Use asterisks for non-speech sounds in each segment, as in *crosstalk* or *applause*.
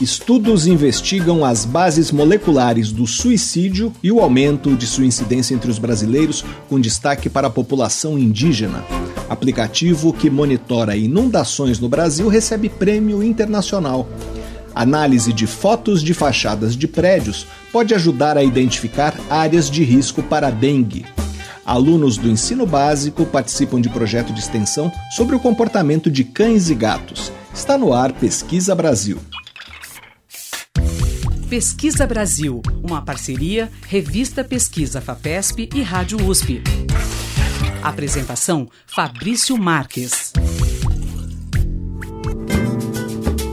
Estudos investigam as bases moleculares do suicídio e o aumento de sua incidência entre os brasileiros, com destaque para a população indígena. Aplicativo que monitora inundações no Brasil recebe prêmio internacional. Análise de fotos de fachadas de prédios pode ajudar a identificar áreas de risco para dengue. Alunos do ensino básico participam de projeto de extensão sobre o comportamento de cães e gatos. Está no ar Pesquisa Brasil. Pesquisa Brasil, uma parceria Revista Pesquisa FAPESP e Rádio USP. Apresentação Fabrício Marques.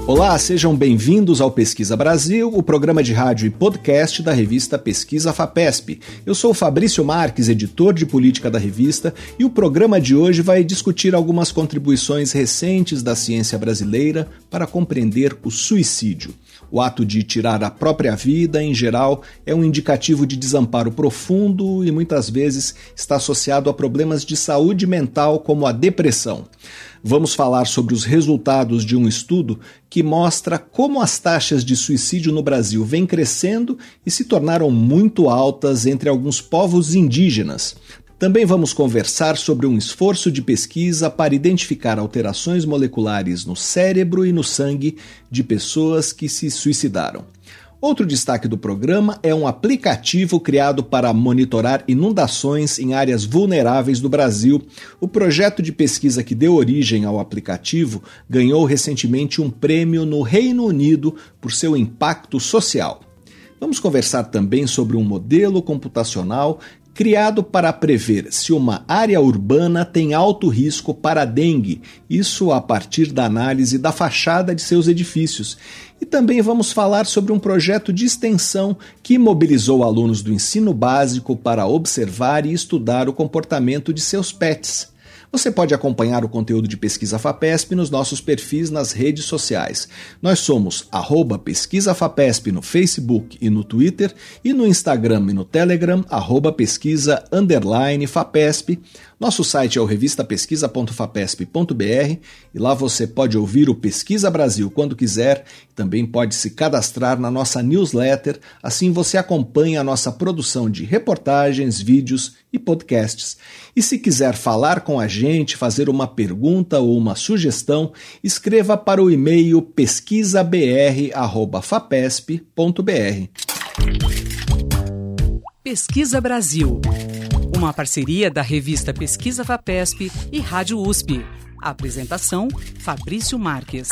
Olá, sejam bem-vindos ao Pesquisa Brasil, o programa de rádio e podcast da revista Pesquisa FAPESP. Eu sou Fabrício Marques, editor de política da revista, e o programa de hoje vai discutir algumas contribuições recentes da ciência brasileira para compreender o suicídio. O ato de tirar a própria vida, em geral, é um indicativo de desamparo profundo e muitas vezes está associado a problemas de saúde mental como a depressão vamos falar sobre os resultados de um estudo que mostra como as taxas de suicídio no Brasil vêm crescendo e se tornaram muito altas entre alguns povos indígenas. Também vamos conversar sobre um esforço de pesquisa para identificar alterações moleculares no cérebro e no sangue de pessoas que se suicidaram. Outro destaque do programa é um aplicativo criado para monitorar inundações em áreas vulneráveis do Brasil. O projeto de pesquisa que deu origem ao aplicativo ganhou recentemente um prêmio no Reino Unido por seu impacto social. Vamos conversar também sobre um modelo computacional criado para prever se uma área urbana tem alto risco para dengue, isso a partir da análise da fachada de seus edifícios. E também vamos falar sobre um projeto de extensão que mobilizou alunos do ensino básico para observar e estudar o comportamento de seus pets. Você pode acompanhar o conteúdo de Pesquisa FAPESP nos nossos perfis nas redes sociais. Nós somos arroba Pesquisa FAPESP no Facebook e no Twitter e no Instagram e no Telegram, arroba pesquisa underline FAPESP. Nosso site é o revistapesquisa.fapesp.br e lá você pode ouvir o Pesquisa Brasil quando quiser. Também pode se cadastrar na nossa newsletter, assim você acompanha a nossa produção de reportagens, vídeos e podcasts. E se quiser falar com a gente, fazer uma pergunta ou uma sugestão, escreva para o e-mail pesquisabr@fapesp.br. Pesquisa Brasil uma parceria da revista Pesquisa FAPESP e Rádio USP. apresentação: Fabrício Marques.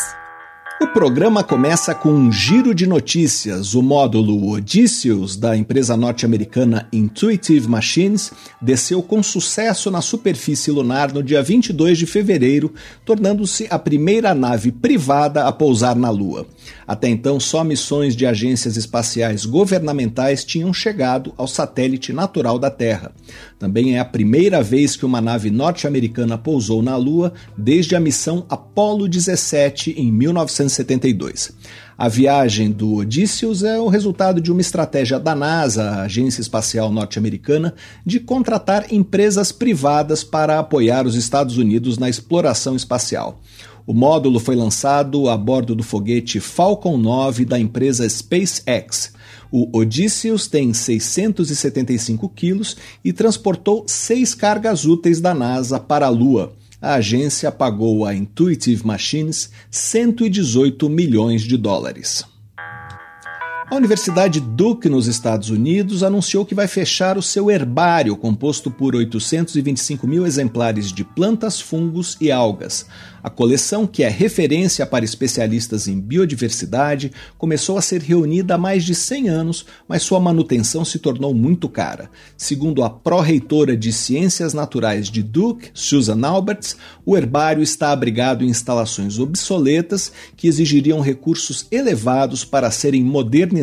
O programa começa com um giro de notícias. O módulo Odysseus, da empresa norte-americana Intuitive Machines, desceu com sucesso na superfície lunar no dia 22 de fevereiro, tornando-se a primeira nave privada a pousar na Lua. Até então, só missões de agências espaciais governamentais tinham chegado ao satélite natural da Terra. Também é a primeira vez que uma nave norte-americana pousou na Lua desde a missão Apollo 17 em 1972. A viagem do Odysseus é o resultado de uma estratégia da NASA, a Agência Espacial Norte-Americana, de contratar empresas privadas para apoiar os Estados Unidos na exploração espacial. O módulo foi lançado a bordo do foguete Falcon 9 da empresa SpaceX. O Odysseus tem 675 quilos e transportou seis cargas úteis da NASA para a Lua. A agência pagou a Intuitive Machines 118 milhões de dólares. A Universidade Duke, nos Estados Unidos, anunciou que vai fechar o seu herbário, composto por 825 mil exemplares de plantas, fungos e algas. A coleção, que é referência para especialistas em biodiversidade, começou a ser reunida há mais de 100 anos, mas sua manutenção se tornou muito cara. Segundo a pró-reitora de Ciências Naturais de Duke, Susan Alberts, o herbário está abrigado em instalações obsoletas que exigiriam recursos elevados para serem modernizadas.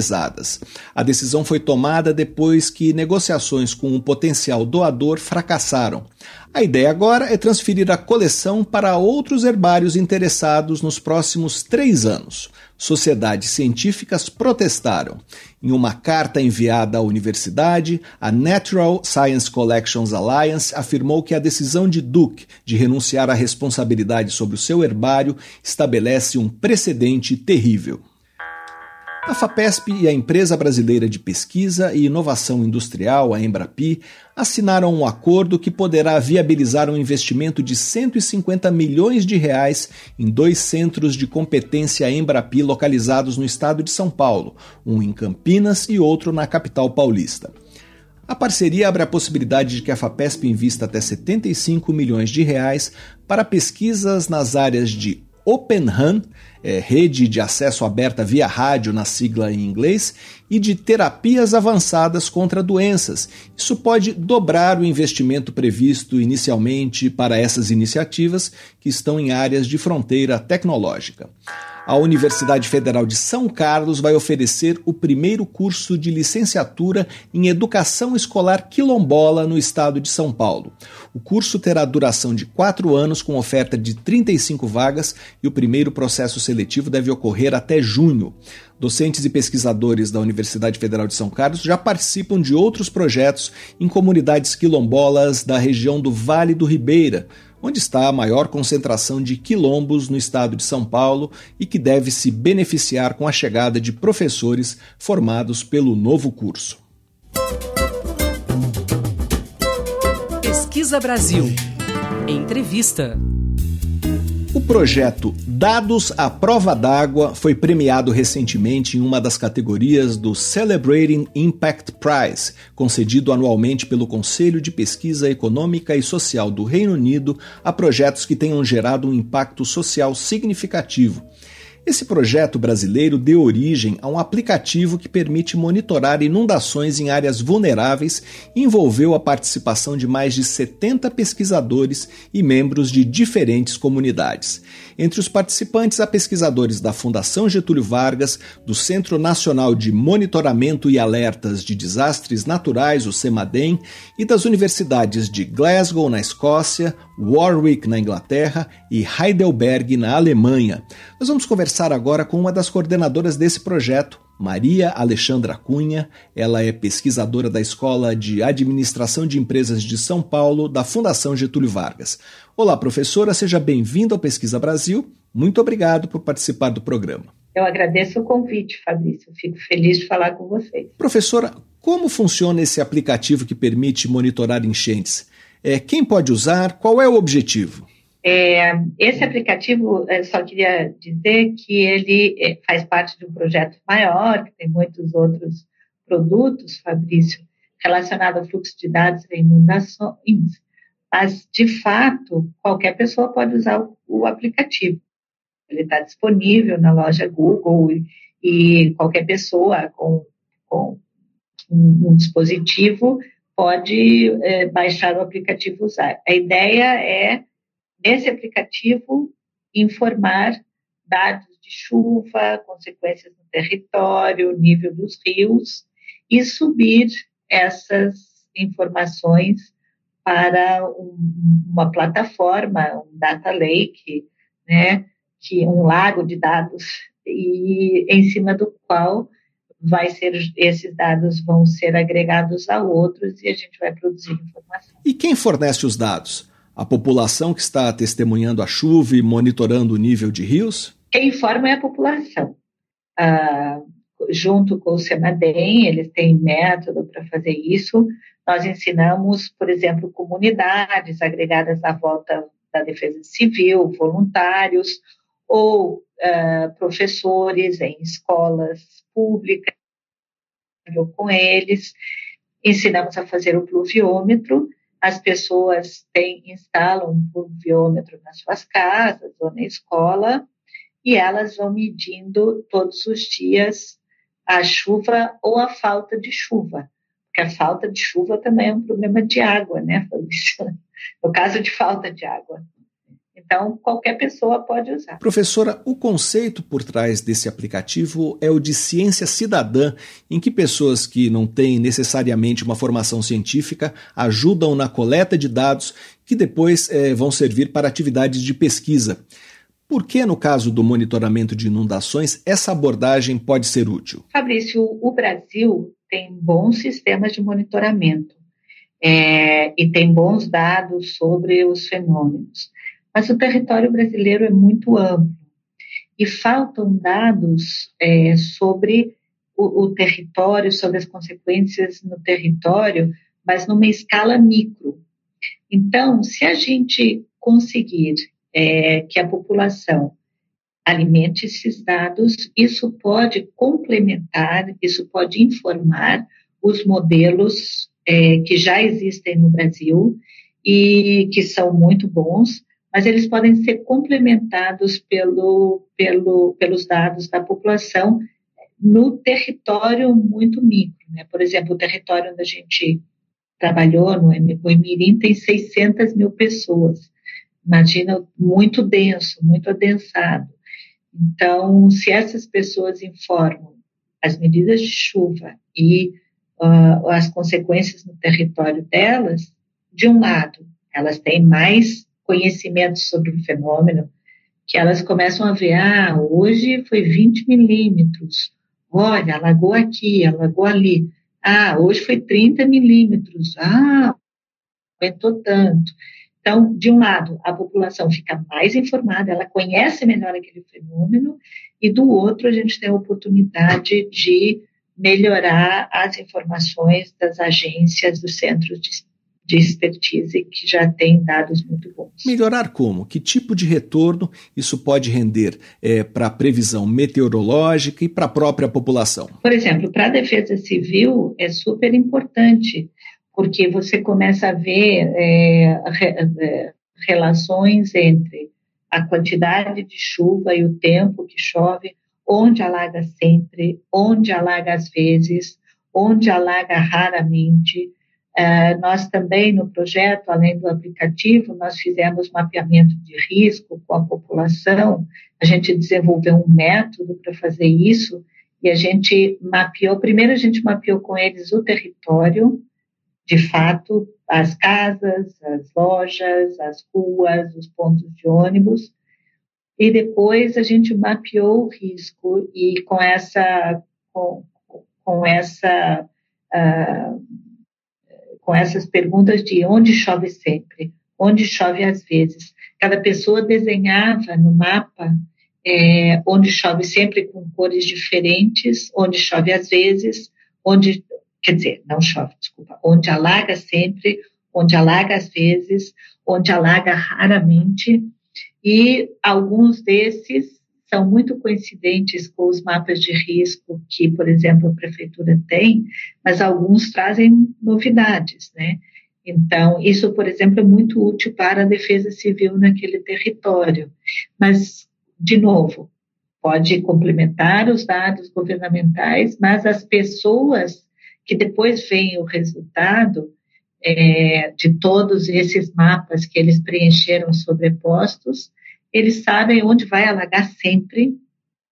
A decisão foi tomada depois que negociações com um potencial doador fracassaram. A ideia agora é transferir a coleção para outros herbários interessados nos próximos três anos. Sociedades científicas protestaram. Em uma carta enviada à universidade, a Natural Science Collections Alliance afirmou que a decisão de Duke de renunciar à responsabilidade sobre o seu herbário estabelece um precedente terrível. A FAPESP e a Empresa Brasileira de Pesquisa e Inovação Industrial, a Embrapi, assinaram um acordo que poderá viabilizar um investimento de 150 milhões de reais em dois centros de competência Embrapi localizados no estado de São Paulo, um em Campinas e outro na capital paulista. A parceria abre a possibilidade de que a FAPESP invista até 75 milhões de reais para pesquisas nas áreas de Open RAN, é, rede de acesso aberta via rádio na sigla em inglês, e de terapias avançadas contra doenças. Isso pode dobrar o investimento previsto inicialmente para essas iniciativas que estão em áreas de fronteira tecnológica a Universidade Federal de São Carlos vai oferecer o primeiro curso de licenciatura em Educação Escolar Quilombola no estado de São Paulo. O curso terá duração de quatro anos, com oferta de 35 vagas, e o primeiro processo seletivo deve ocorrer até junho. Docentes e pesquisadores da Universidade Federal de São Carlos já participam de outros projetos em comunidades quilombolas da região do Vale do Ribeira, onde está a maior concentração de quilombos no estado de São Paulo e que deve se beneficiar com a chegada de professores formados pelo novo curso. Pesquisa Brasil. Entrevista. O projeto Dados à Prova d'Água foi premiado recentemente em uma das categorias do Celebrating Impact Prize, concedido anualmente pelo Conselho de Pesquisa Econômica e Social do Reino Unido a projetos que tenham gerado um impacto social significativo. Esse projeto brasileiro deu origem a um aplicativo que permite monitorar inundações em áreas vulneráveis e envolveu a participação de mais de 70 pesquisadores e membros de diferentes comunidades. Entre os participantes, há pesquisadores da Fundação Getúlio Vargas, do Centro Nacional de Monitoramento e Alertas de Desastres Naturais, o CEMADEM, e das universidades de Glasgow, na Escócia, Warwick, na Inglaterra e Heidelberg, na Alemanha. Nós vamos conversar agora com uma das coordenadoras desse projeto, Maria Alexandra Cunha. Ela é pesquisadora da Escola de Administração de Empresas de São Paulo, da Fundação Getúlio Vargas. Olá, professora, seja bem-vinda ao Pesquisa Brasil. Muito obrigado por participar do programa. Eu agradeço o convite, Fabrício. Fico feliz de falar com vocês. Professora, como funciona esse aplicativo que permite monitorar enchentes? É, quem pode usar? Qual é o objetivo? É, esse aplicativo, só queria dizer que ele é, faz parte de um projeto maior, que tem muitos outros produtos, Fabrício, relacionado ao fluxo de dados e inundações, mas, de fato, qualquer pessoa pode usar o, o aplicativo. Ele está disponível na loja Google e, e qualquer pessoa com, com um, um, dispositivo pode é, baixar o aplicativo e usar. A ideia é nesse aplicativo, informar dados de chuva, consequências no território, nível dos rios, e subir essas informações para um, uma plataforma, um data lake, né, que um lago de dados e em cima do qual vai ser esses dados vão ser agregados a outros e a gente vai produzir informação. E quem fornece os dados? A população que está testemunhando a chuva e monitorando o nível de rios? Quem informa é a população. Ah, junto com o SEMADEM, eles têm método para fazer isso. Nós ensinamos, por exemplo, comunidades agregadas à volta da defesa civil, voluntários, ou ah, professores em escolas públicas, com eles. Ensinamos a fazer o pluviômetro, as pessoas têm, instalam um pluviômetro nas suas casas ou na escola e elas vão medindo todos os dias a chuva ou a falta de chuva. Porque a falta de chuva também é um problema de água, né, *laughs* No caso de falta de água. Então, qualquer pessoa pode usar. Professora, o conceito por trás desse aplicativo é o de ciência cidadã, em que pessoas que não têm necessariamente uma formação científica ajudam na coleta de dados que depois eh, vão servir para atividades de pesquisa. Por que, no caso do monitoramento de inundações, essa abordagem pode ser útil? Fabrício, o Brasil tem bons sistemas de monitoramento é, e tem bons dados sobre os fenômenos. Mas o território brasileiro é muito amplo e faltam dados é, sobre o, o território, sobre as consequências no território, mas numa escala micro. Então, se a gente conseguir é, que a população alimente esses dados, isso pode complementar, isso pode informar os modelos é, que já existem no Brasil e que são muito bons, mas eles podem ser complementados pelo, pelo, pelos dados da população no território muito micro. Né? Por exemplo, o território onde a gente trabalhou, no Mirim, tem 600 mil pessoas. Imagina, muito denso, muito adensado. Então, se essas pessoas informam as medidas de chuva e uh, as consequências no território delas, de um lado, elas têm mais conhecimento sobre o fenômeno, que elas começam a ver, ah, hoje foi 20 milímetros, olha, alagou aqui, alagou ali, ah, hoje foi 30 milímetros, ah, aumentou tanto. Então, de um lado, a população fica mais informada, ela conhece melhor aquele fenômeno, e do outro, a gente tem a oportunidade de melhorar as informações das agências, dos centros de, de expertise que já têm dados muito bons. Melhorar como? Que tipo de retorno isso pode render é, para a previsão meteorológica e para a própria população? Por exemplo, para a defesa civil é super importante, porque você começa a ver é, é relações entre a quantidade de chuva e o tempo que chove onde alaga sempre, onde alaga às vezes, onde alaga raramente. Uh, nós também, no projeto, além do aplicativo, nós fizemos mapeamento de risco com a população. A gente desenvolveu um método para fazer isso e a gente mapeou. Primeiro, a gente mapeou com eles o território, de fato, as casas, as lojas, as ruas, os pontos de ônibus e depois a gente mapeou o risco e com essa com, com essa uh, com essas perguntas de onde chove sempre, onde chove às vezes. Cada pessoa desenhava no mapa é, onde chove sempre com cores diferentes, onde chove às vezes, onde quer dizer não chove, desculpa, onde alaga sempre, onde alaga às vezes, onde alaga raramente e alguns desses são muito coincidentes com os mapas de risco que, por exemplo, a prefeitura tem, mas alguns trazem novidades, né? Então, isso, por exemplo, é muito útil para a defesa civil naquele território. Mas, de novo, pode complementar os dados governamentais, mas as pessoas que depois veem o resultado é, de todos esses mapas que eles preencheram sobrepostos, eles sabem onde vai alagar sempre,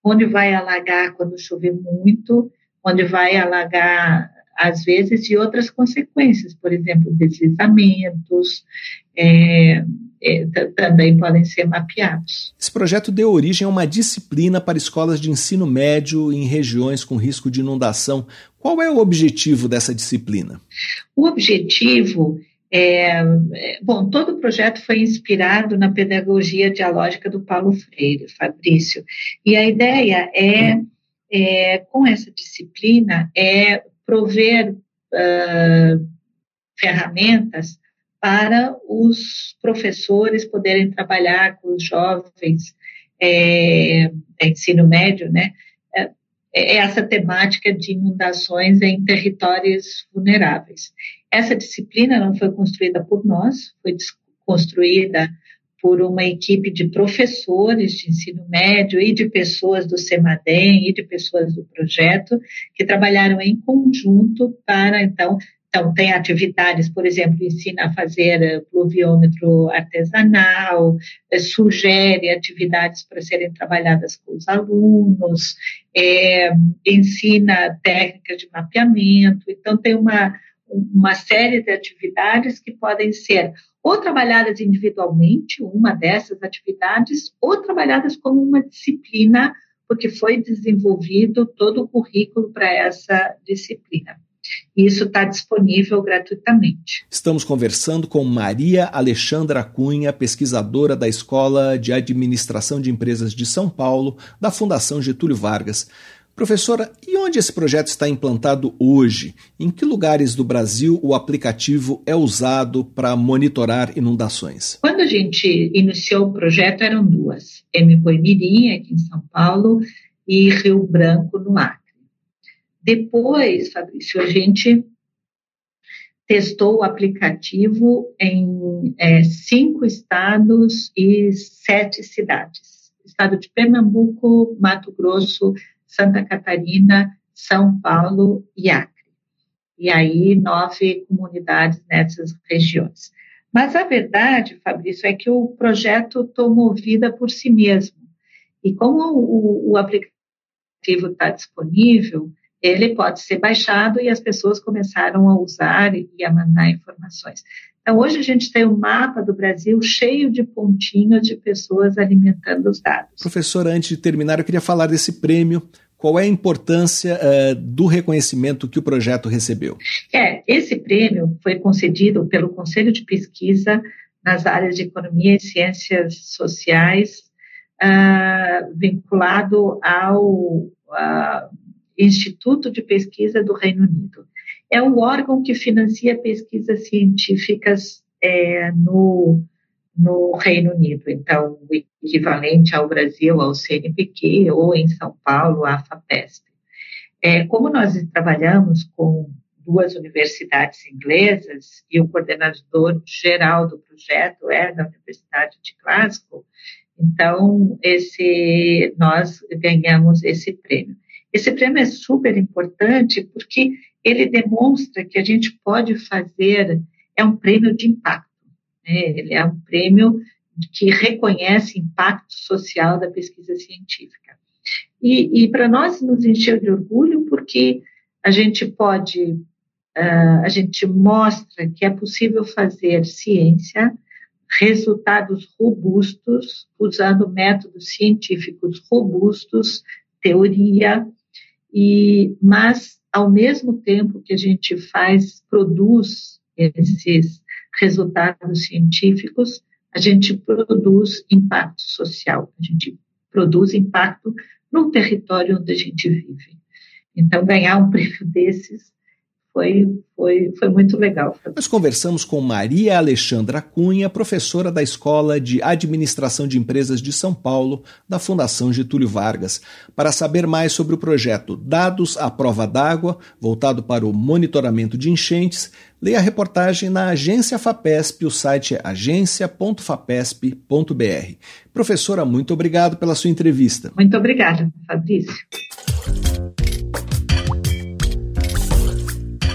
onde vai alagar quando chover muito, onde vai alagar às vezes e outras consequências, por exemplo, deslizamentos, é, é, também podem ser mapeados. Esse projeto deu origem a uma disciplina para escolas de ensino médio em regiões com risco de inundação. Qual é o objetivo dessa disciplina? O objetivo é, é, bom, todo o projeto foi inspirado na pedagogia dialógica do Paulo Freire, Fabrício, e a ideia é, é com essa disciplina, é prover uh, ferramentas para os professores poderem trabalhar com os jovens é, ensino médio, né? É, é essa temática de inundações em territórios vulneráveis. Essa disciplina não foi construída por nós, foi construída por uma equipe de professores de ensino médio e de pessoas do CEMADEM e de pessoas do projeto que trabalharam em conjunto para, então, então, tem atividades, por exemplo, ensina a fazer eh, pluviômetro artesanal, eh, sugere atividades para serem trabalhadas com os alunos, é, ensina técnicas de mapeamento. Então, tem uma, uma série de atividades que podem ser ou trabalhadas individualmente, uma dessas atividades, ou trabalhadas como uma disciplina, porque foi desenvolvido todo o currículo para essa disciplina. Isso está disponível gratuitamente. Estamos conversando com Maria Alexandra Cunha, pesquisadora da Escola de Administração de Empresas de São Paulo, da Fundação Getúlio Vargas. Professora, e onde esse projeto está implantado hoje? Em que lugares do Brasil o aplicativo é usado para monitorar inundações? Quando a gente iniciou o projeto, eram duas: M. Boimirim, aqui em São Paulo, e Rio Branco, no Acre. Depois, Fabrício, a gente testou o aplicativo em é, cinco estados e sete cidades: estado de Pernambuco, Mato Grosso, Santa Catarina, São Paulo e Acre. E aí, nove comunidades nessas regiões. Mas a verdade, Fabrício, é que o projeto tomou vida por si mesmo. E como o, o aplicativo está disponível, ele pode ser baixado e as pessoas começaram a usar e a mandar informações. Então, hoje a gente tem um mapa do Brasil cheio de pontinhos de pessoas alimentando os dados. Professora, antes de terminar, eu queria falar desse prêmio qual é a importância uh, do reconhecimento que o projeto recebeu? É, esse prêmio foi concedido pelo Conselho de Pesquisa nas áreas de Economia e Ciências Sociais, uh, vinculado ao uh, Instituto de Pesquisa do Reino Unido. É o órgão que financia pesquisas científicas é, no no Reino Unido. Então, o equivalente ao Brasil, ao CNPq, ou em São Paulo, a FAPESP. É, como nós trabalhamos com duas universidades inglesas e o coordenador geral do projeto é da Universidade de Glasgow, então esse nós ganhamos esse prêmio. Esse prêmio é super importante porque ele demonstra que a gente pode fazer é um prêmio de impacto. Né? Ele é um prêmio que reconhece impacto social da pesquisa científica. E, e para nós nos encheu de orgulho porque a gente pode, uh, a gente mostra que é possível fazer ciência, resultados robustos, usando métodos científicos robustos, teoria, e, mas ao mesmo tempo que a gente faz, produz esses resultados científicos, a gente produz impacto social, a gente produz impacto no território onde a gente vive. Então, ganhar um prêmio desses foi, foi, foi muito legal. Nós conversamos com Maria Alexandra Cunha, professora da Escola de Administração de Empresas de São Paulo, da Fundação Getúlio Vargas, para saber mais sobre o projeto Dados à Prova d'Água, voltado para o monitoramento de enchentes. Leia a reportagem na Agência FAPESP, o site é agência.fapesp.br. Professora, muito obrigado pela sua entrevista. Muito obrigada, Fabrício.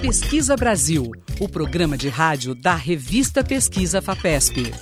Pesquisa Brasil, o programa de rádio da revista Pesquisa FAPESP.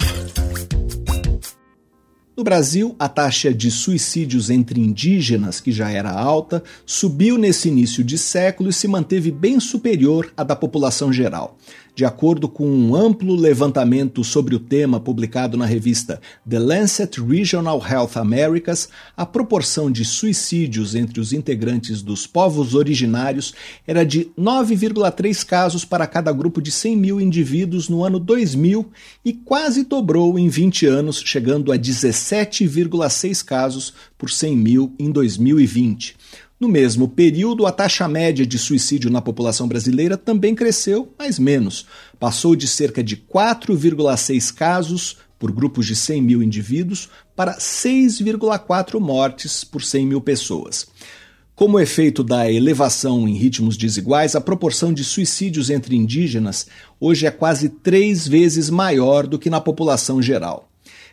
No Brasil, a taxa de suicídios entre indígenas, que já era alta, subiu nesse início de século e se manteve bem superior à da população geral. De acordo com um amplo levantamento sobre o tema publicado na revista The Lancet Regional Health Americas, a proporção de suicídios entre os integrantes dos povos originários era de 9,3 casos para cada grupo de 100 mil indivíduos no ano 2000 e quase dobrou em 20 anos, chegando a 17,6 casos por 100 mil em 2020. No mesmo período, a taxa média de suicídio na população brasileira também cresceu, mas menos. Passou de cerca de 4,6 casos por grupos de 100 mil indivíduos para 6,4 mortes por 100 mil pessoas. Como efeito da elevação em ritmos desiguais, a proporção de suicídios entre indígenas hoje é quase três vezes maior do que na população geral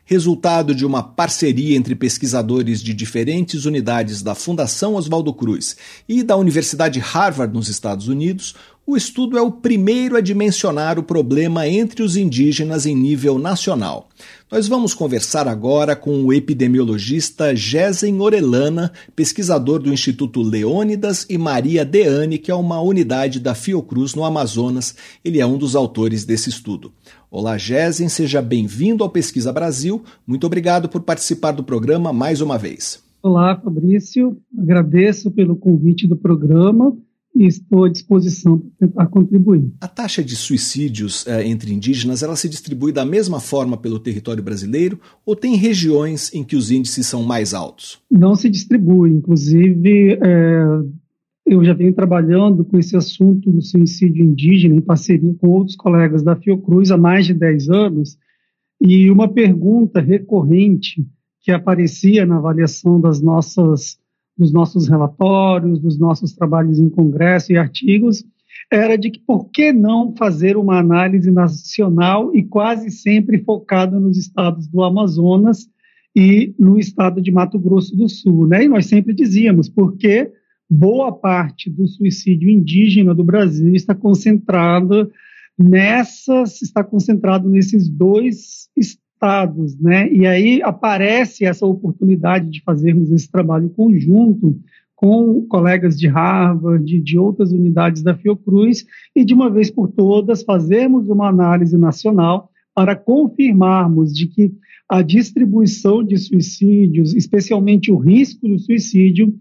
resultado de uma parceria entre pesquisadores de diferentes unidades da Fundação Oswaldo Cruz e da Universidade Harvard nos Estados Unidos, o estudo é o primeiro a dimensionar o problema entre os indígenas em nível nacional. Nós vamos conversar agora com o epidemiologista Gesen Orelana, pesquisador do Instituto Leônidas e Maria Deane, que é uma unidade da Fiocruz no Amazonas. Ele é um dos autores desse estudo. Olá, Gesen, seja bem-vindo ao Pesquisa Brasil. Muito obrigado por participar do programa mais uma vez. Olá, Fabrício. Agradeço pelo convite do programa e estou à disposição para tentar contribuir. A taxa de suicídios eh, entre indígenas ela se distribui da mesma forma pelo território brasileiro ou tem regiões em que os índices são mais altos? Não se distribui. Inclusive, é, eu já venho trabalhando com esse assunto do suicídio indígena em parceria com outros colegas da Fiocruz há mais de 10 anos. E uma pergunta recorrente que aparecia na avaliação das nossas dos nossos relatórios, dos nossos trabalhos em congresso e artigos, era de que por que não fazer uma análise nacional e quase sempre focada nos estados do Amazonas e no estado de Mato Grosso do Sul, né? E nós sempre dizíamos porque boa parte do suicídio indígena do Brasil está concentrada nessas, está concentrado nesses dois estados, né? E aí aparece essa oportunidade de fazermos esse trabalho conjunto com colegas de Harvard, de, de outras unidades da Fiocruz, e de uma vez por todas fazermos uma análise nacional para confirmarmos de que a distribuição de suicídios, especialmente o risco do suicídio,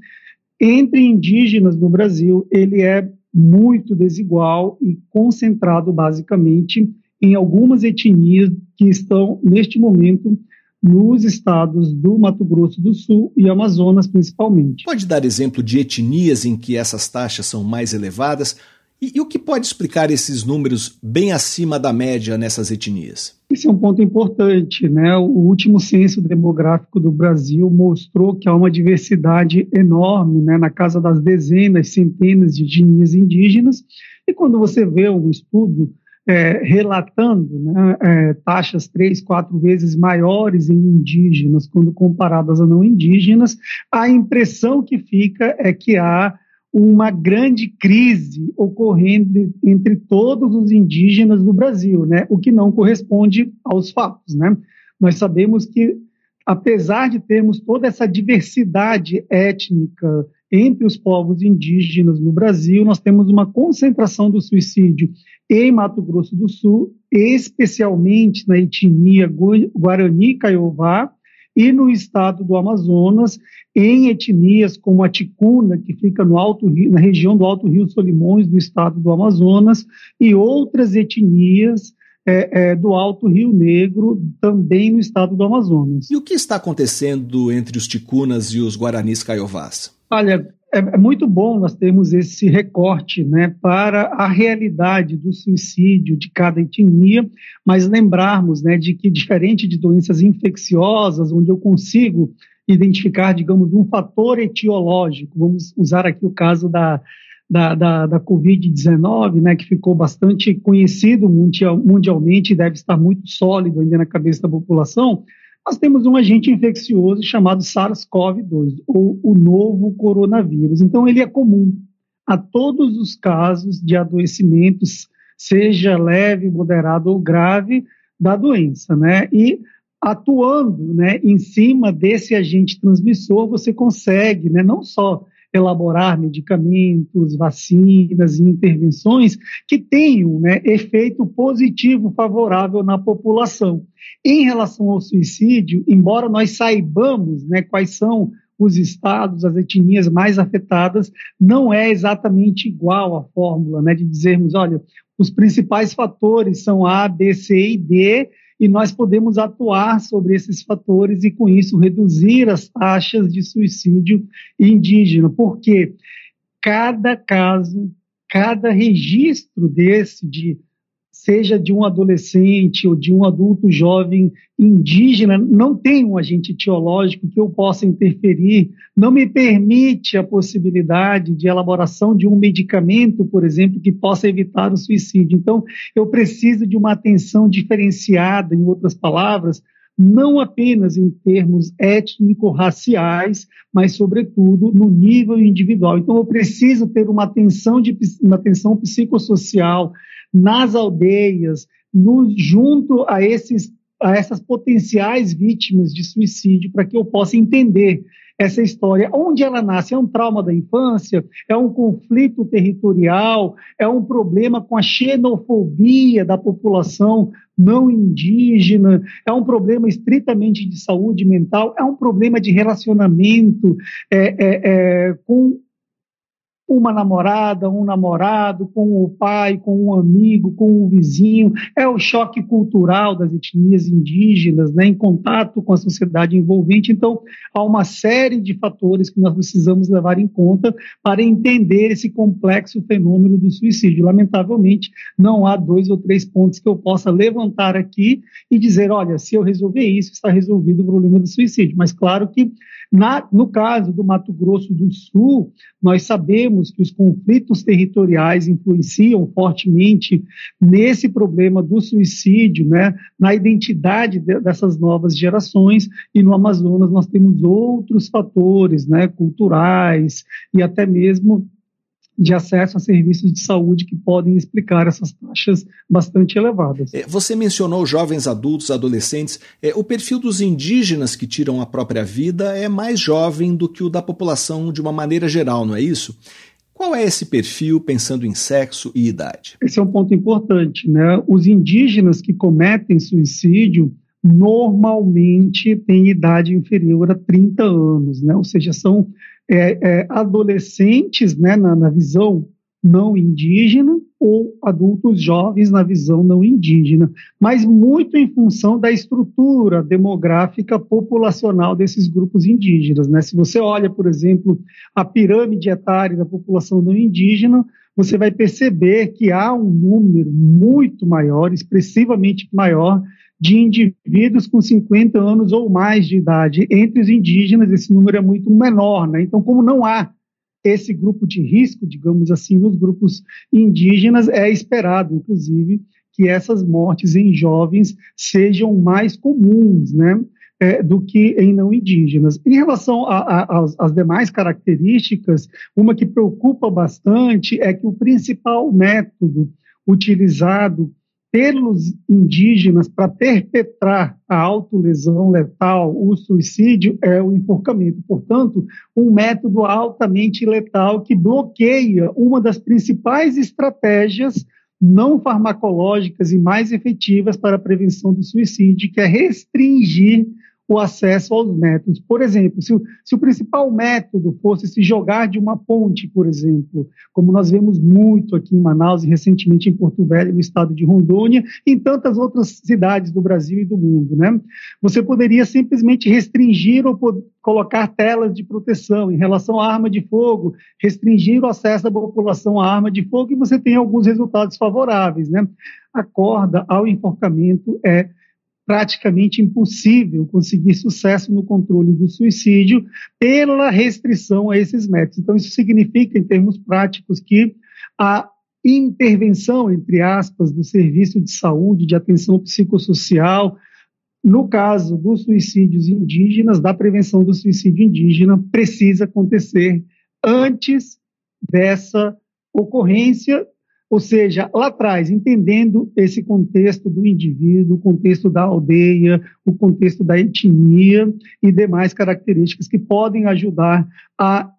entre indígenas no Brasil, ele é muito desigual e concentrado basicamente em algumas etnias que estão, neste momento, nos estados do Mato Grosso do Sul e Amazonas, principalmente. Pode dar exemplo de etnias em que essas taxas são mais elevadas? E, e, o que pode explicar esses números bem acima da média nessas etnias? Esse é um ponto importante. Né? O último censo demográfico do Brasil mostrou que há uma diversidade enorme, né? na casa das dezenas, centenas de etnias indígenas. E quando você vê um estudo é, relatando né, é, taxas três, quatro vezes maiores em indígenas quando comparadas a não indígenas, a impressão que fica é que há uma grande crise ocorrendo entre todos os indígenas do Brasil, né, o que não corresponde aos fatos. Né? Nós sabemos que, apesar de termos toda essa diversidade étnica entre os povos indígenas no Brasil, nós temos uma concentração do suicídio em Mato Grosso do Sul, especialmente na etnia Guarani Caiová, e no estado do Amazonas, em etnias como a Ticuna, que fica no Alto Rio, na região do Alto Rio Solimões, do estado do Amazonas, e outras etnias é, é, do Alto Rio Negro, também no estado do Amazonas. E o que está acontecendo entre os Ticunas e os Guaranis Caiovás? Olha, é, é, muito bom nós termos esse recorte né, para a realidade do suicídio de cada etnia, mas lembrarmos né, de que, diferente de doenças infecciosas, onde eu consigo identificar, digamos, um fator etiológico, vamos usar aqui o caso da, da, da, da Covid-19, né, que ficou bastante conhecido mundial, mundialmente e deve estar muito sólido ainda na cabeça da população, nós temos um agente infeccioso chamado SARS-CoV-2, ou o novo coronavírus. Então, ele é comum a todos os casos de adoecimentos, seja leve, moderado ou grave, da doença, né? E atuando, né, em cima desse agente transmissor, você consegue, né, não só elaborar medicamentos, vacinas e intervenções que tenham né, efeito positivo favorável na população. Em relação ao suicídio, embora nós saibamos né, quais são os estados, as etnias mais afetadas, não é exatamente igual a fórmula né, de dizermos, olha, os principais fatores são A, B, C e D, e nós podemos atuar sobre esses fatores e, com isso, reduzir as taxas de suicídio indígena, porque cada caso, cada registro desse de seja de um adolescente ou de um adulto jovem indígena, não tem um agente etiológico que eu possa interferir, não me permite a possibilidade de elaboração de um medicamento, por exemplo, que possa evitar o suicídio. Então, eu preciso de uma atenção diferenciada, em outras palavras, não apenas em termos étnico-raciais, mas, sobretudo, no nível individual. Então, eu preciso ter uma atenção, de, uma atenção psicossocial, nas aldeias, no, junto a, esses, a essas potenciais vítimas de suicídio, para que eu possa entender essa história. Onde ela nasce? É um trauma da infância? É um conflito territorial? É um problema com a xenofobia da população não indígena? É um problema estritamente de saúde mental? É um problema de relacionamento é, é, é, com uma namorada, um namorado, com o pai, com um amigo, com um vizinho. É o choque cultural das etnias indígenas, né, em contato com a sociedade envolvente. Então, há uma série de fatores que nós precisamos levar em conta para entender esse complexo fenômeno do suicídio. Lamentavelmente, não há dois ou três pontos que eu possa levantar aqui e dizer, olha, se eu resolver isso, está resolvido o problema do suicídio. Mas claro que na, no caso do Mato Grosso do Sul, nós sabemos que os conflitos territoriais influenciam fortemente nesse problema do suicídio, né, na identidade de, dessas novas gerações, e no Amazonas nós temos outros fatores né, culturais e até mesmo de acesso a serviços de saúde que podem explicar essas taxas bastante elevadas. É, você mencionou jovens adultos, adolescentes. É, o perfil dos indígenas que tiram a própria vida é mais jovem do que o da população de uma maneira geral, não é isso? Qual é esse perfil pensando em sexo e idade? Esse é um ponto importante, né? Os indígenas que cometem suicídio normalmente têm idade inferior a 30 anos, né? Ou seja, são é, é, adolescentes né, na, na visão não indígena ou adultos jovens na visão não indígena, mas muito em função da estrutura demográfica populacional desses grupos indígenas. Né? Se você olha, por exemplo, a pirâmide etária da população não indígena, você vai perceber que há um número muito maior, expressivamente maior, de indivíduos com 50 anos ou mais de idade. Entre os indígenas, esse número é muito menor. Né? Então, como não há esse grupo de risco, digamos assim, nos grupos indígenas, é esperado, inclusive, que essas mortes em jovens sejam mais comuns, né? É, do que em não indígenas. Em relação às demais características, uma que preocupa bastante é que o principal método utilizado pelos indígenas para perpetrar a autolesão letal, o suicídio, é o enforcamento. Portanto, um método altamente letal que bloqueia uma das principais estratégias não farmacológicas e mais efetivas para a prevenção do suicídio, que é restringir o acesso aos métodos. Por exemplo, se o, se o, principal método fosse se jogar de uma ponte, por exemplo, como nós vemos muito aqui em Manaus e recentemente em Porto Velho, no estado de Rondônia, e em tantas outras cidades do Brasil e do mundo, né? Você poderia simplesmente restringir ou colocar telas de proteção em relação à arma de fogo, restringir o acesso da população à arma de fogo e você tem alguns resultados favoráveis, né? A corda ao enforcamento é praticamente impossível conseguir sucesso no controle do suicídio pela restrição a esses métodos. Então, isso significa, em termos práticos, que a intervenção, entre aspas, do serviço de saúde, de atenção psicossocial, no caso dos suicídios indígenas, da prevenção do suicídio indígena, precisa acontecer antes dessa ocorrência ou seja, lá atrás, entendendo esse contexto do indivíduo, o contexto da aldeia, o contexto da etnia e demais características que podem ajudar a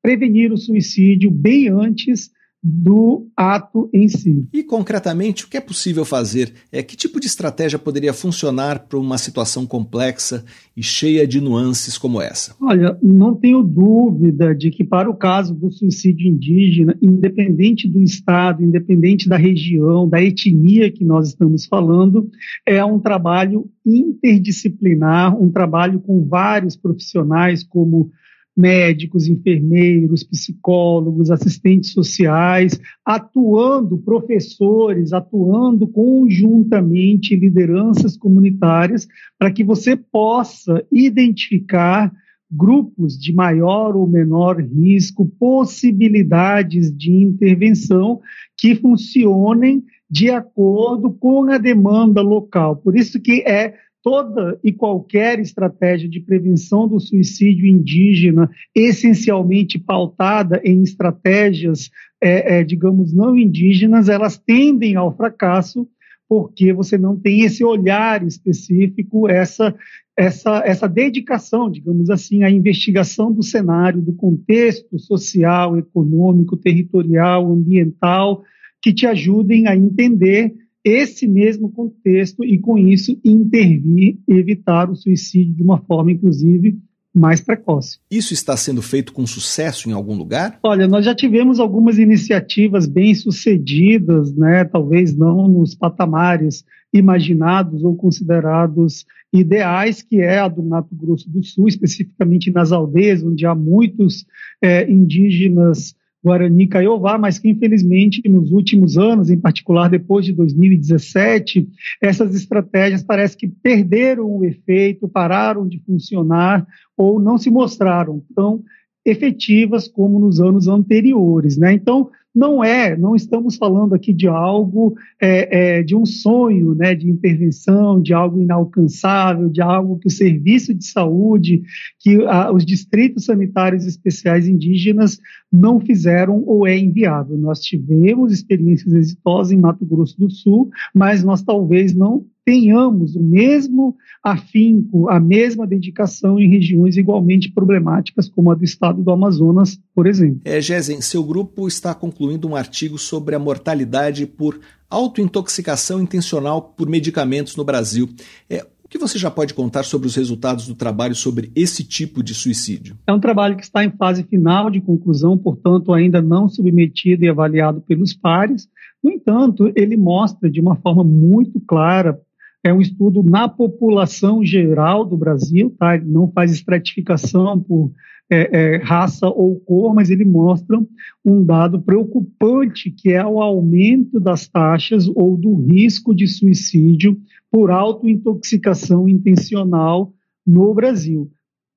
prevenir o suicídio bem antes do ato em si. E concretamente, o que é possível fazer? É que tipo de estratégia poderia funcionar para uma situação complexa e cheia de nuances como essa? Olha, não tenho dúvida de que para o caso do suicídio indígena, independente do estado, independente da região, da etnia que nós estamos falando, é um trabalho interdisciplinar, um trabalho com vários profissionais como médicos, enfermeiros, psicólogos, assistentes sociais, atuando, professores, atuando conjuntamente, lideranças comunitárias, para que você possa identificar grupos de maior ou menor risco, possibilidades de intervenção que funcionem de acordo com a demanda local. Por isso que é toda e qualquer estratégia de prevenção do suicídio indígena, essencialmente pautada em estratégias, é, é, digamos, não indígenas, elas tendem ao fracasso porque você não tem esse olhar específico, essa, essa, essa dedicação, digamos assim, à investigação do cenário, do contexto social, econômico, territorial, ambiental, que te ajudem a entender esse mesmo contexto e, com isso, intervir e evitar o suicídio de uma forma, inclusive, mais precoce. Isso está sendo feito com sucesso em algum lugar? Olha, nós já tivemos algumas iniciativas bem sucedidas, né? Talvez não nos patamares imaginados ou considerados ideais, que é a do Mato Grosso do Sul, especificamente nas aldeias, onde há muitos é, indígenas Guarani Caiová, mas que infelizmente nos últimos anos, em particular depois de 2017, essas estratégias parece que perderam o efeito, pararam de funcionar ou não se mostraram tão efetivas como nos anos anteriores. Né? Então, não é, não estamos falando aqui de algo, é, é, de um sonho né, de intervenção, de algo inalcançável, de algo que o serviço de saúde, que a, os distritos sanitários especiais indígenas não fizeram ou é inviável. Nós tivemos experiências exitosas em Mato Grosso do Sul, mas nós talvez não tenhamos o mesmo afinco, a mesma dedicação em regiões igualmente problemáticas como a do estado do Amazonas, por exemplo. É, Gesen, seu grupo está concluindo um artigo sobre a mortalidade por autointoxicação intencional por medicamentos no Brasil. É, o que você já pode contar sobre os resultados do trabalho sobre esse tipo de suicídio? É um trabalho que está em fase final de conclusão, portanto, ainda não submetido e avaliado pelos pares. No entanto, ele mostra de uma forma muito clara é um estudo na população geral do Brasil, tá? Ele não faz estratificação por é, é, raça ou cor, mas ele mostra um dado preocupante, que é o aumento das taxas ou do risco de suicídio por autointoxicação intencional no Brasil,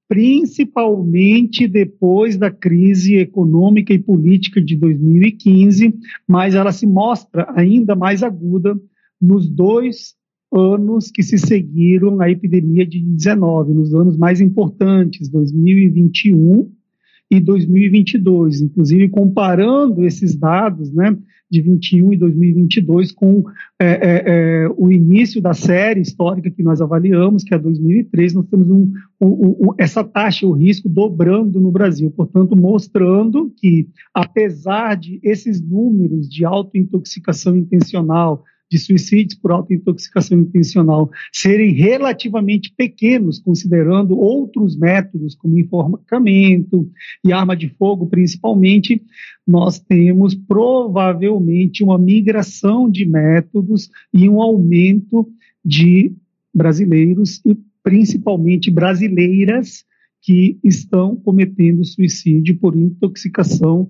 principalmente depois da crise econômica e política de 2015, mas ela se mostra ainda mais aguda nos dois anos que se seguiram à epidemia de 19, nos anos mais importantes, 2021 e 2022, inclusive comparando esses dados, né, de 21 e 2022 com é, é, é, o início da série histórica que nós avaliamos, que é 2003, nós temos um, um, um, essa taxa, o risco dobrando no Brasil, portanto, mostrando que, apesar de esses números de autointoxicação intencional, de suicídios por autointoxicação intencional serem relativamente pequenos, considerando outros métodos, como enforcamento e arma de fogo, principalmente, nós temos provavelmente uma migração de métodos e um aumento de brasileiros e principalmente brasileiras que estão cometendo suicídio por intoxicação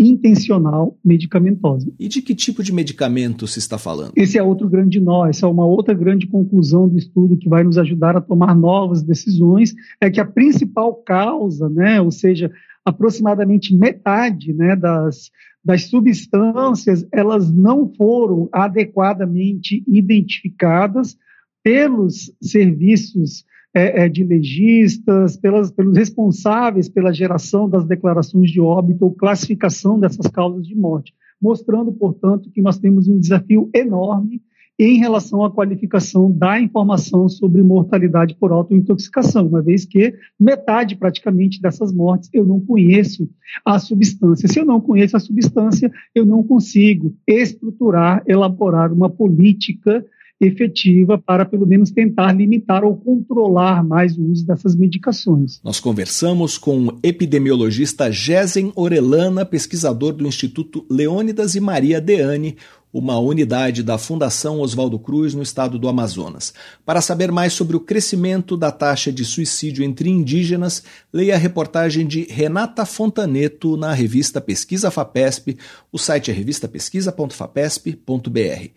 intencional medicamentosa. E de que tipo de medicamento se está falando? Esse é outro grande nó, essa é uma outra grande conclusão do estudo que vai nos ajudar a tomar novas decisões, é que a principal causa, né, ou seja, aproximadamente metade né, das, das substâncias, elas não foram adequadamente identificadas pelos serviços é, é, de legistas, pelas, pelos responsáveis pela geração das declarações de óbito ou classificação dessas causas de morte, mostrando, portanto, que nós temos um desafio enorme em relação à qualificação da informação sobre mortalidade por autointoxicação, uma vez que metade praticamente dessas mortes eu não conheço a substância. Se eu não conheço a substância, eu não consigo estruturar, elaborar uma política efetiva para, pelo menos, tentar limitar ou controlar mais o uso dessas medicações. Nós conversamos com o epidemiologista Gesen Orelana, pesquisador do Instituto Leônidas e Maria Deane, uma unidade da Fundação Oswaldo Cruz no estado do Amazonas. Para saber mais sobre o crescimento da taxa de suicídio entre indígenas, leia a reportagem de Renata Fontaneto na revista Pesquisa FAPESP. O site é revistapesquisa.fapesp.br.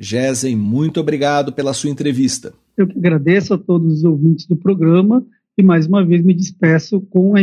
Gesen, muito obrigado pela sua entrevista. Eu que agradeço a todos os ouvintes do programa e mais uma vez me despeço com a,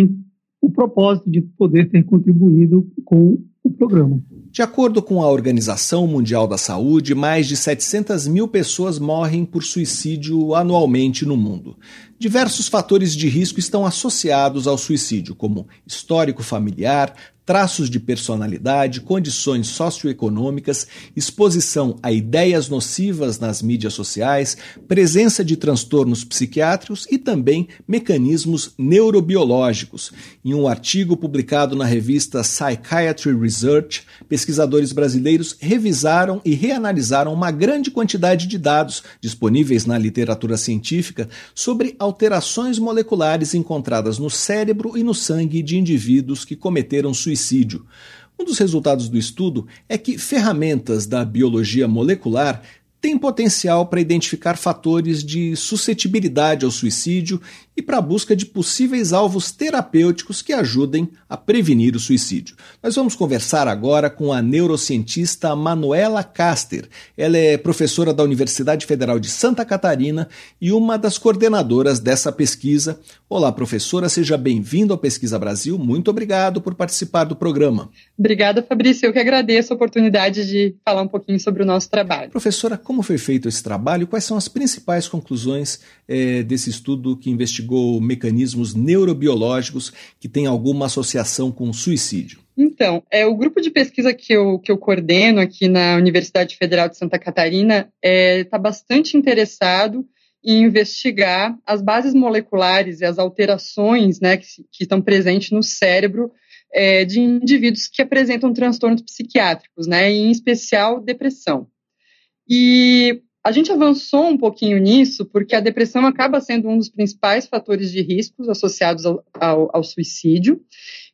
o propósito de poder ter contribuído com o programa. De acordo com a Organização Mundial da Saúde, mais de 700 mil pessoas morrem por suicídio anualmente no mundo. Diversos fatores de risco estão associados ao suicídio, como histórico familiar, traços de personalidade, condições socioeconômicas, exposição a ideias nocivas nas mídias sociais, presença de transtornos psiquiátricos e também mecanismos neurobiológicos. Em um artigo publicado na revista Psychiatry Research, pesquisadores brasileiros revisaram e reanalisaram uma grande quantidade de dados disponíveis na literatura científica sobre alterações moleculares encontradas no cérebro e no sangue de indivíduos que cometeram suicídio. Um dos resultados do estudo é que ferramentas da biologia molecular tem potencial para identificar fatores de suscetibilidade ao suicídio e para a busca de possíveis alvos terapêuticos que ajudem a prevenir o suicídio. Nós vamos conversar agora com a neurocientista Manuela Caster. Ela é professora da Universidade Federal de Santa Catarina e uma das coordenadoras dessa pesquisa. Olá, professora, seja bem-vindo ao Pesquisa Brasil. Muito obrigado por participar do programa. Obrigada, Fabrício. Eu que agradeço a oportunidade de falar um pouquinho sobre o nosso trabalho. Professora, como foi feito esse trabalho? Quais são as principais conclusões é, desse estudo que investigou investigou mecanismos neurobiológicos que têm alguma associação com suicídio? Então, é o grupo de pesquisa que eu, que eu coordeno aqui na Universidade Federal de Santa Catarina está é, tá bastante interessado em investigar as bases moleculares e as alterações né, que, que estão presentes no cérebro é, de indivíduos que apresentam transtornos psiquiátricos, né, em especial depressão. E a gente avançou um pouquinho nisso porque a depressão acaba sendo um dos principais fatores de riscos associados ao, ao, ao suicídio.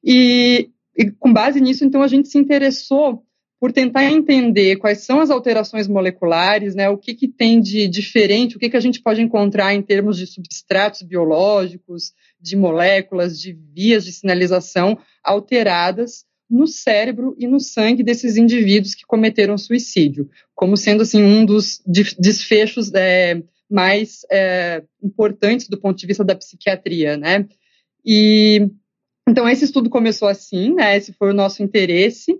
E, e, com base nisso, então, a gente se interessou por tentar entender quais são as alterações moleculares, né, o que, que tem de diferente, o que, que a gente pode encontrar em termos de substratos biológicos, de moléculas, de vias de sinalização alteradas no cérebro e no sangue desses indivíduos que cometeram suicídio, como sendo assim um dos desfechos é, mais é, importantes do ponto de vista da psiquiatria, né? E então esse estudo começou assim, né? Esse foi o nosso interesse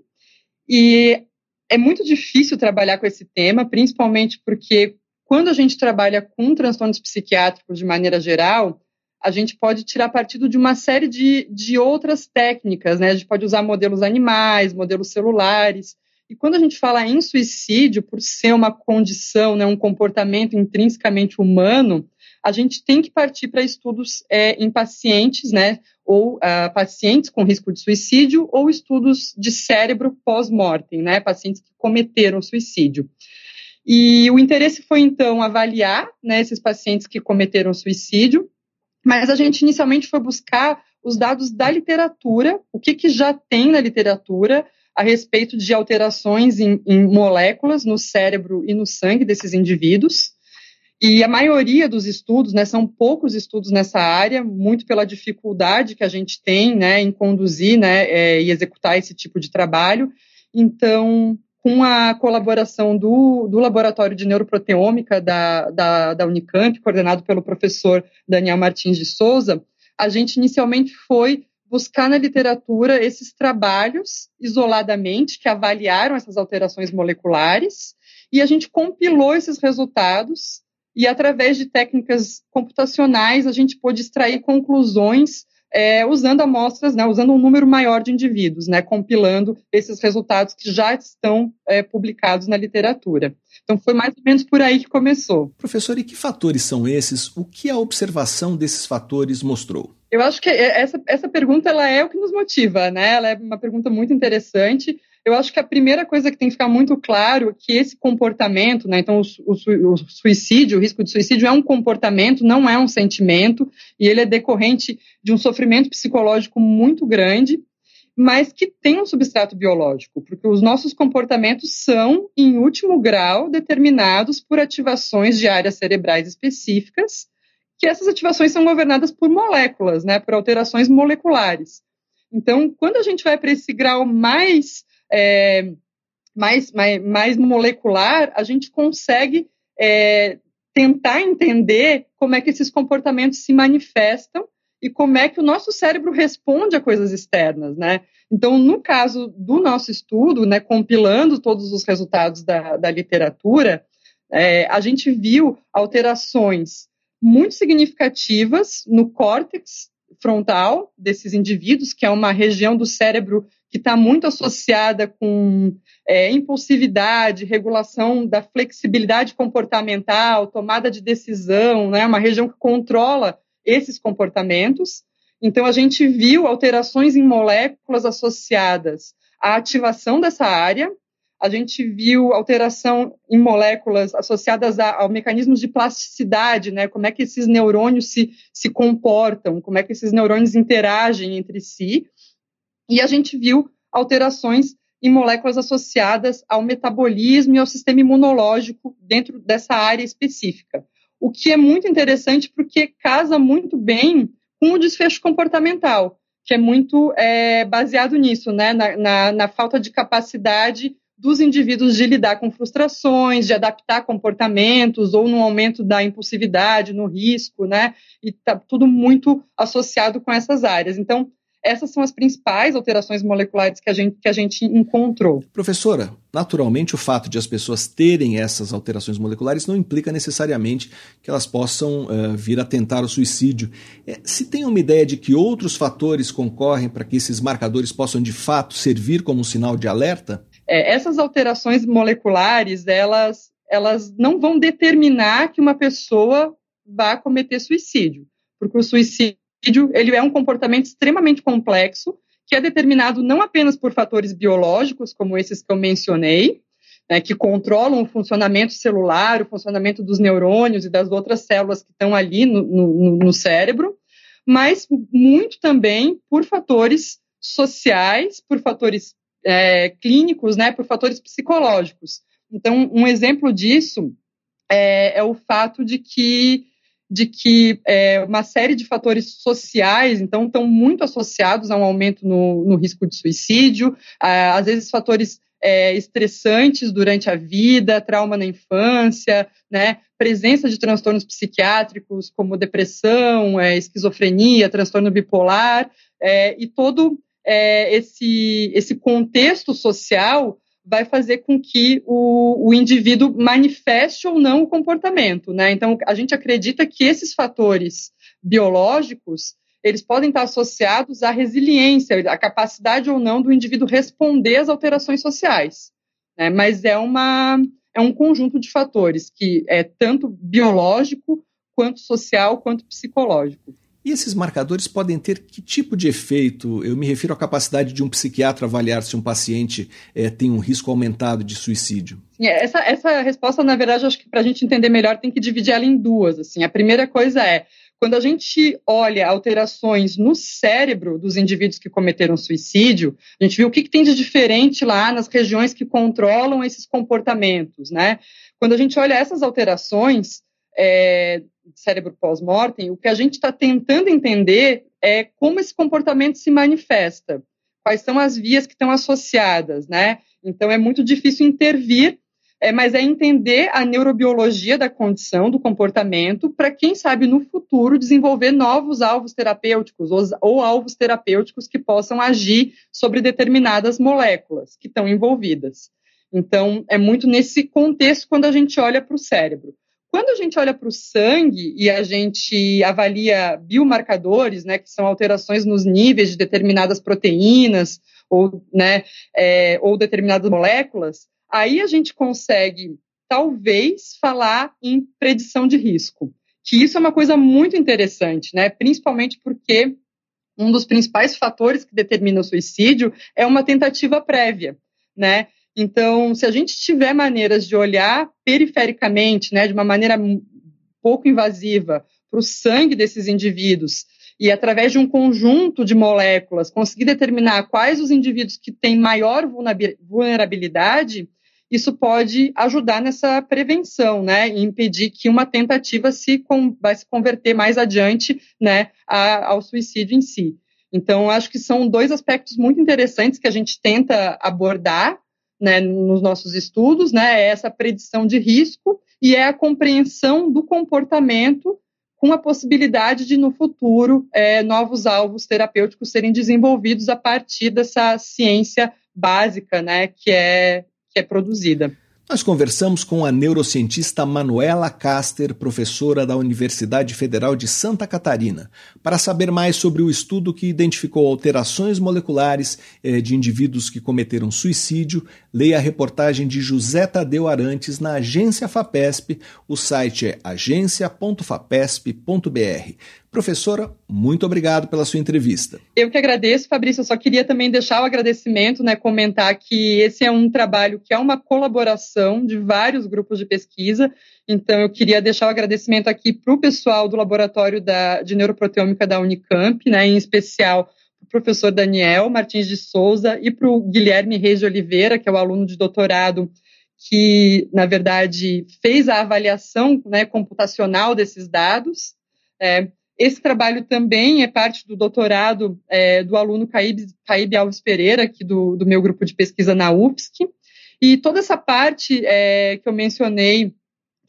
e é muito difícil trabalhar com esse tema, principalmente porque quando a gente trabalha com transtornos psiquiátricos de maneira geral, a gente pode tirar partido de uma série de, de outras técnicas, né? A gente pode usar modelos animais, modelos celulares. E quando a gente fala em suicídio, por ser uma condição, né, um comportamento intrinsecamente humano, a gente tem que partir para estudos é, em pacientes, né, ou uh, pacientes com risco de suicídio, ou estudos de cérebro pós-mortem, né, pacientes que cometeram suicídio. E o interesse foi, então, avaliar né, esses pacientes que cometeram suicídio mas a gente inicialmente foi buscar os dados da literatura, o que, que já tem na literatura a respeito de alterações em, em moléculas no cérebro e no sangue desses indivíduos. E a maioria dos estudos, né, são poucos estudos nessa área, muito pela dificuldade que a gente tem né, em conduzir né, é, e executar esse tipo de trabalho. Então, com a colaboração do, do Laboratório de Neuroproteômica da, da, da, Unicamp, coordenado pelo professor Daniel Martins de Souza, a gente inicialmente foi buscar na literatura esses trabalhos isoladamente que avaliaram essas alterações moleculares e a gente compilou esses resultados e através de técnicas computacionais a gente pôde extrair conclusões é, usando amostras, né, usando um número maior de indivíduos, né, compilando esses resultados que já estão é, publicados na literatura. Então foi mais ou menos por aí que começou. Professor, e que fatores são esses? O que a observação desses fatores mostrou? Eu acho que essa, essa pergunta ela é o que nos motiva, né? Ela é uma pergunta muito interessante eu acho que a primeira coisa que tem que ficar muito claro é que esse comportamento, né, então o, o, suicídio, o risco de suicídio é um comportamento, não é um sentimento, e ele é decorrente de um sofrimento psicológico muito grande, mas que tem um substrato biológico, porque os nossos comportamentos são, em último grau, determinados por ativações de áreas cerebrais específicas, que essas ativações são governadas por moléculas, né, por alterações moleculares. Então, quando a gente vai para esse grau mais é, mais, mais, mais molecular, a gente consegue é, tentar entender como é que esses comportamentos se manifestam e como é que o nosso cérebro responde a coisas externas, né? Então, no caso do nosso estudo, né, compilando todos os resultados da, da literatura, é, a gente viu alterações muito significativas no córtex frontal desses indivíduos, que é uma região do cérebro que está muito associada com é, impulsividade, regulação da flexibilidade comportamental, tomada de decisão, né, uma região que controla esses comportamentos. Então, a gente viu alterações em moléculas associadas a ativação dessa área, a gente viu alteração em moléculas associadas a, a, mecanismos de plasticidade, né? Como é que esses neurônios se, se comportam, como é que esses neurônios interagem entre si. E a gente viu alterações em moléculas associadas ao metabolismo e ao sistema imunológico dentro dessa área específica. O que é muito interessante porque casa muito bem com o desfecho comportamental, que é muito é, baseado nisso, né? na, na, na falta de capacidade dos indivíduos de lidar com frustrações, de adaptar comportamentos ou no aumento da impulsividade, no risco, né? E tá tudo muito associado com essas áreas. Então, essas são as principais alterações moleculares que a gente, que a gente encontrou. Professora, naturalmente o fato de as pessoas terem essas alterações moleculares não implica necessariamente que elas possam uh, vir a tentar o suicídio. É, se tem uma ideia de que outros fatores concorrem para que esses marcadores possam de fato servir como um sinal de alerta? É, essas alterações moleculares, elas, elas não vão determinar que uma pessoa vá cometer suicídio, porque o suicídio ele é um comportamento extremamente complexo, que é determinado não apenas por fatores biológicos, como esses que eu mencionei, né, que controlam o funcionamento celular, o funcionamento dos neurônios e das outras células que estão ali no, no, no cérebro, mas muito também por fatores sociais, por fatores é, clínicos, né, por fatores psicológicos. Então, um exemplo disso é, é o fato de que de que é, uma série de fatores sociais, então, estão muito associados a um aumento no, no risco de suicídio, às vezes fatores é, estressantes durante a vida, trauma na infância, né, presença de transtornos psiquiátricos como depressão, é, esquizofrenia, transtorno bipolar, é, e todo é, esse, esse contexto social vai fazer com que o, o indivíduo manifeste ou não o comportamento, né? Então, a gente acredita que esses fatores biológicos eles podem estar associados à resiliência, à capacidade ou não do indivíduo responder às alterações sociais. Né? Mas é, uma, é um conjunto de fatores que é tanto biológico, quanto social, quanto psicológico. E esses marcadores podem ter que tipo de efeito? Eu me refiro à capacidade de um psiquiatra avaliar se um paciente é, tem um risco aumentado de suicídio. Essa, essa resposta, na verdade, acho que para a gente entender melhor tem que dividir ela em duas. Assim. A primeira coisa é, quando a gente olha alterações no cérebro dos indivíduos que cometeram suicídio, a gente viu o que, que tem de diferente lá nas regiões que controlam esses comportamentos, né? Quando a gente olha essas alterações, é, cérebro pós-mortem, o que a gente está tentando entender é como esse comportamento se manifesta, quais são as vias que estão associadas, né? Então é muito difícil intervir, é, mas é entender a neurobiologia da condição, do comportamento, para quem sabe no futuro desenvolver novos alvos terapêuticos ou, ou alvos terapêuticos que possam agir sobre determinadas moléculas que estão envolvidas. Então, é muito nesse contexto quando a gente olha para o cérebro. Quando a gente olha para o sangue e a gente avalia biomarcadores, né, que são alterações nos níveis de determinadas proteínas ou, né, é, ou determinadas moléculas, aí a gente consegue talvez falar em predição de risco. Que isso é uma coisa muito interessante, né? Principalmente porque um dos principais fatores que determina o suicídio é uma tentativa prévia, né? Então, se a gente tiver maneiras de olhar perifericamente, né, de uma maneira pouco invasiva, para o sangue desses indivíduos e através de um conjunto de moléculas conseguir determinar quais os indivíduos que têm maior vulnerabilidade, isso pode ajudar nessa prevenção, né, e impedir que uma tentativa se com, vai se converter mais adiante, né, a, ao suicídio em si. Então, acho que são dois aspectos muito interessantes que a gente tenta abordar né, nos nossos estudos, né, é essa predição de risco e é a compreensão do comportamento com a possibilidade de, no futuro, é, novos alvos terapêuticos serem desenvolvidos a partir dessa ciência básica né, que, é, que é produzida. Nós conversamos com a neurocientista Manuela Caster, professora da Universidade Federal de Santa Catarina, para saber mais sobre o estudo que identificou alterações moleculares eh, de indivíduos que cometeram suicídio. Leia a reportagem de José Tadeu Arantes na agência FAPESP. O site é agência.fapesp.br. Professora, muito obrigado pela sua entrevista. Eu que agradeço, Fabrício. Eu só queria também deixar o agradecimento, né, comentar que esse é um trabalho que é uma colaboração de vários grupos de pesquisa. Então, eu queria deixar o agradecimento aqui para o pessoal do Laboratório da, de Neuroproteômica da Unicamp, né, em especial o professor Daniel Martins de Souza e para o Guilherme Reis de Oliveira, que é o aluno de doutorado que, na verdade, fez a avaliação né, computacional desses dados. É, esse trabalho também é parte do doutorado é, do aluno Caíbe, Alves Pereira, aqui do, do, meu grupo de pesquisa na UFSC. E toda essa parte é, que eu mencionei,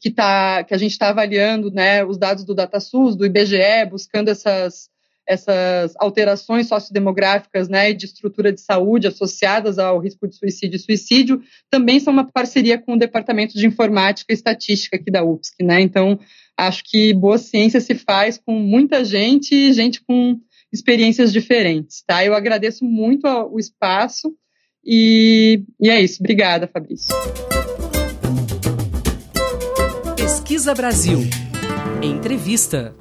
que, tá, que a gente está avaliando né, os dados do DataSUS, do IBGE, buscando essas, essas alterações sociodemográficas né, e de estrutura de saúde associadas ao risco de suicídio e suicídio, também são uma parceria com o Departamento de Informática e Estatística aqui da UFSC. Né? Então, acho que boa ciência se faz com muita gente e gente com experiências diferentes. Tá? Eu agradeço muito o espaço e, e é isso. Obrigada, Fabrício. Pesquisa Brasil. Entrevista.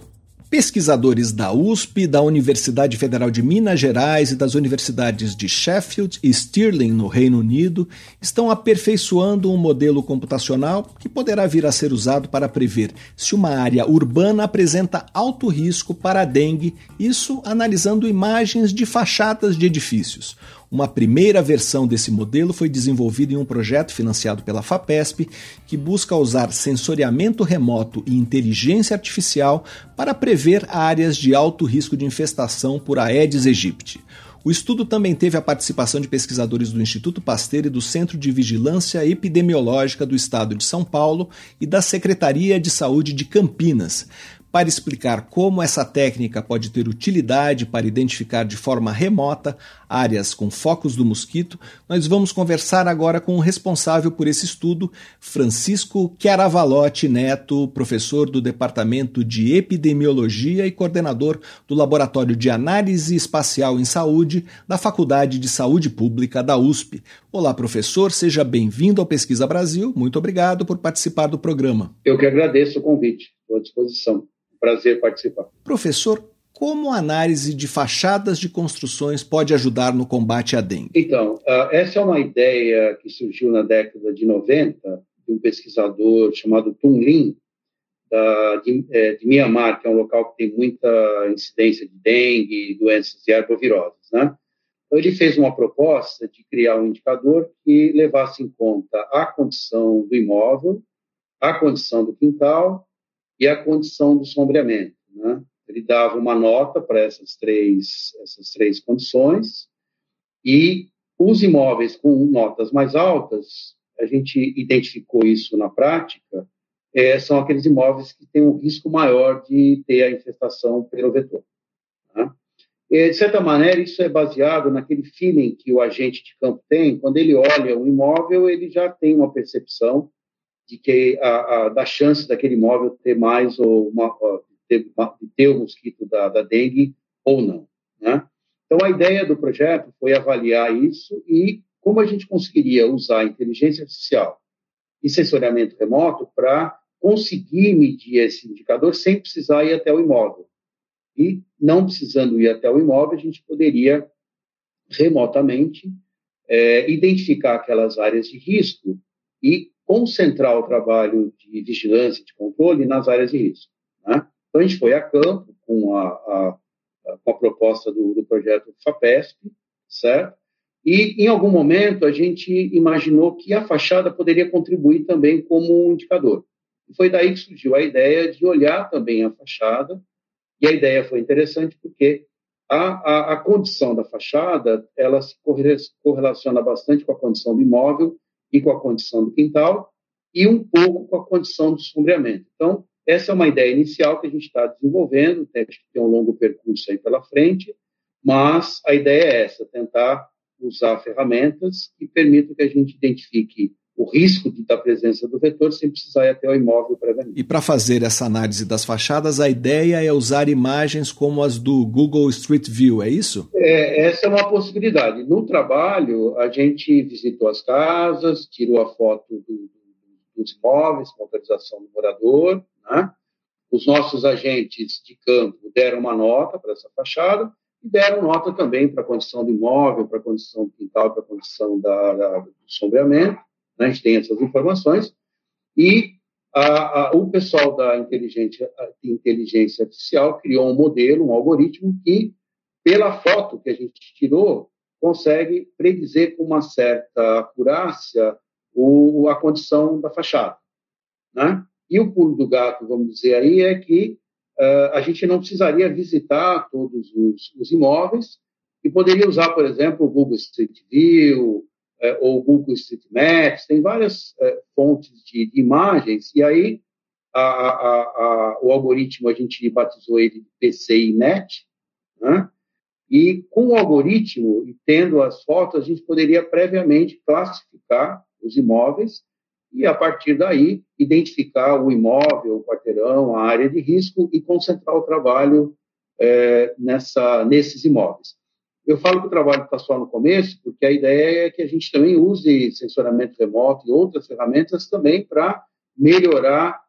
Pesquisadores da USP, da Universidade Federal de Minas Gerais e das universidades de Sheffield e Stirling, no Reino Unido, estão aperfeiçoando um modelo computacional que poderá vir a ser usado para prever se uma área urbana apresenta alto risco para a dengue, isso analisando imagens de fachadas de edifícios. Uma primeira versão desse modelo foi desenvolvida em um projeto financiado pela FAPESP, que busca usar sensoriamento remoto e inteligência artificial para prever áreas de alto risco de infestação por Aedes aegypti. O estudo também teve a participação de pesquisadores do Instituto Pasteur e do Centro de Vigilância Epidemiológica do Estado de São Paulo e da Secretaria de Saúde de Campinas, para explicar como essa técnica pode ter utilidade para identificar de forma remota áreas com focos do mosquito, nós vamos conversar agora com o responsável por esse estudo, Francisco Chiaravalotti Neto, professor do Departamento de Epidemiologia e coordenador do Laboratório de Análise Espacial em Saúde da Faculdade de Saúde Pública da USP. Olá, professor, seja bem-vindo ao Pesquisa Brasil. Muito obrigado por participar do programa. Eu que agradeço o convite. Estou à disposição prazer participar. Professor, como a análise de fachadas de construções pode ajudar no combate à dengue? Então, uh, essa é uma ideia que surgiu na década de 90 de um pesquisador chamado Tung Lin, da, de, é, de, Mianmar, que é um local que tem muita incidência de dengue e doenças de arboviroses. Né? Então, ele fez uma proposta de criar um indicador que levasse em conta a condição do imóvel, a condição do quintal e a condição do sombreamento. Né? Ele dava uma nota para essas três, essas três condições e os imóveis com notas mais altas, a gente identificou isso na prática, é, são aqueles imóveis que têm um risco maior de ter a infestação pelo vetor. Né? E, de certa maneira, isso é baseado naquele feeling que o agente de campo tem, quando ele olha um imóvel, ele já tem uma percepção de que a, a, da chance daquele imóvel ter mais ou uma, ter, ter o mosquito da, da dengue ou não. Né? Então, a ideia do projeto foi avaliar isso e como a gente conseguiria usar a inteligência artificial e sensoriamento remoto para conseguir medir esse indicador sem precisar ir até o imóvel. E, não precisando ir até o imóvel, a gente poderia remotamente é, identificar aquelas áreas de risco e concentrar o trabalho de vigilância e de controle nas áreas de risco. Né? Então, a gente foi a campo com a, a, com a proposta do, do, projeto FAPESP, certo? E, em algum momento, a gente imaginou que a fachada poderia contribuir também como um indicador. Foi daí que surgiu a ideia de olhar também a fachada, e a ideia foi interessante porque a, a, a condição da fachada, ela se correlaciona bastante com a condição do imóvel, e com a condição do quintal, e um pouco com a condição do sombreamento. Então, essa é uma ideia inicial que a gente está desenvolvendo, tem, tem um longo percurso aí pela frente, mas a ideia é essa, tentar usar ferramentas que permitam que a gente identifique o risco de, da presença do vetor sem precisar ir até o imóvel previamente. E para fazer essa análise das fachadas, a ideia é usar imagens como as do Google Street View, é isso? É, essa é uma possibilidade. No trabalho, a gente visitou as casas, tirou a foto do, dos imóveis, com autorização do morador, né? Os nossos agentes de campo deram uma nota para essa fachada e deram nota também para a condição do imóvel, para a condição do quintal, para a condição da, da, do sombreamento. Né? A gente tem essas informações. E a, a, o pessoal da inteligência, inteligência artificial criou um modelo, um algoritmo que, pela foto que a gente tirou, consegue predizer com uma certa acurácia o, a condição da fachada. Né? E o pulo do gato, vamos dizer aí, é que uh, a gente não precisaria visitar todos os, os, imóveis e poderia usar, por exemplo, o Google Street View uh, ou Google Street Maps, tem várias uh, fontes de, de, imagens, e aí a, a, a, o algoritmo, a gente batizou ele de PCI-NET, né? e com o algoritmo e tendo as fotos, a gente poderia previamente classificar os imóveis e, a partir daí, identificar o imóvel, o quarteirão, a área de risco e concentrar o trabalho é, nessa, nesses imóveis. Eu falo que o trabalho está só no começo, porque a ideia é que a gente também use sensoramento remoto e outras ferramentas também para melhorar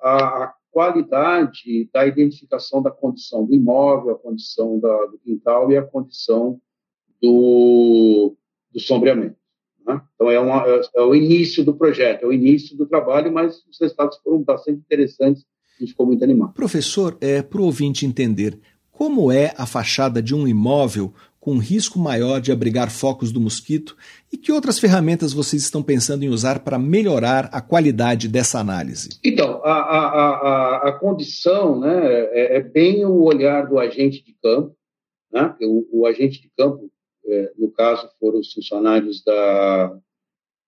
a, a, qualidade da identificação da condição do imóvel, a condição da, do quintal e a condição do, do sombreamento. Né? Então, é, uma, é, é, o início do projeto, é o início do trabalho, mas os resultados foram bastante interessantes e ficou muito animado. Professor, é, para o ouvinte entender, como é a fachada de um imóvel com risco maior de abrigar focos do mosquito e que outras ferramentas vocês estão pensando em usar para melhorar a qualidade dessa análise? Então, a, a, a, a condição né, é, é, bem o olhar do agente de campo. Né? O, o agente de campo é, no caso foram os funcionários da,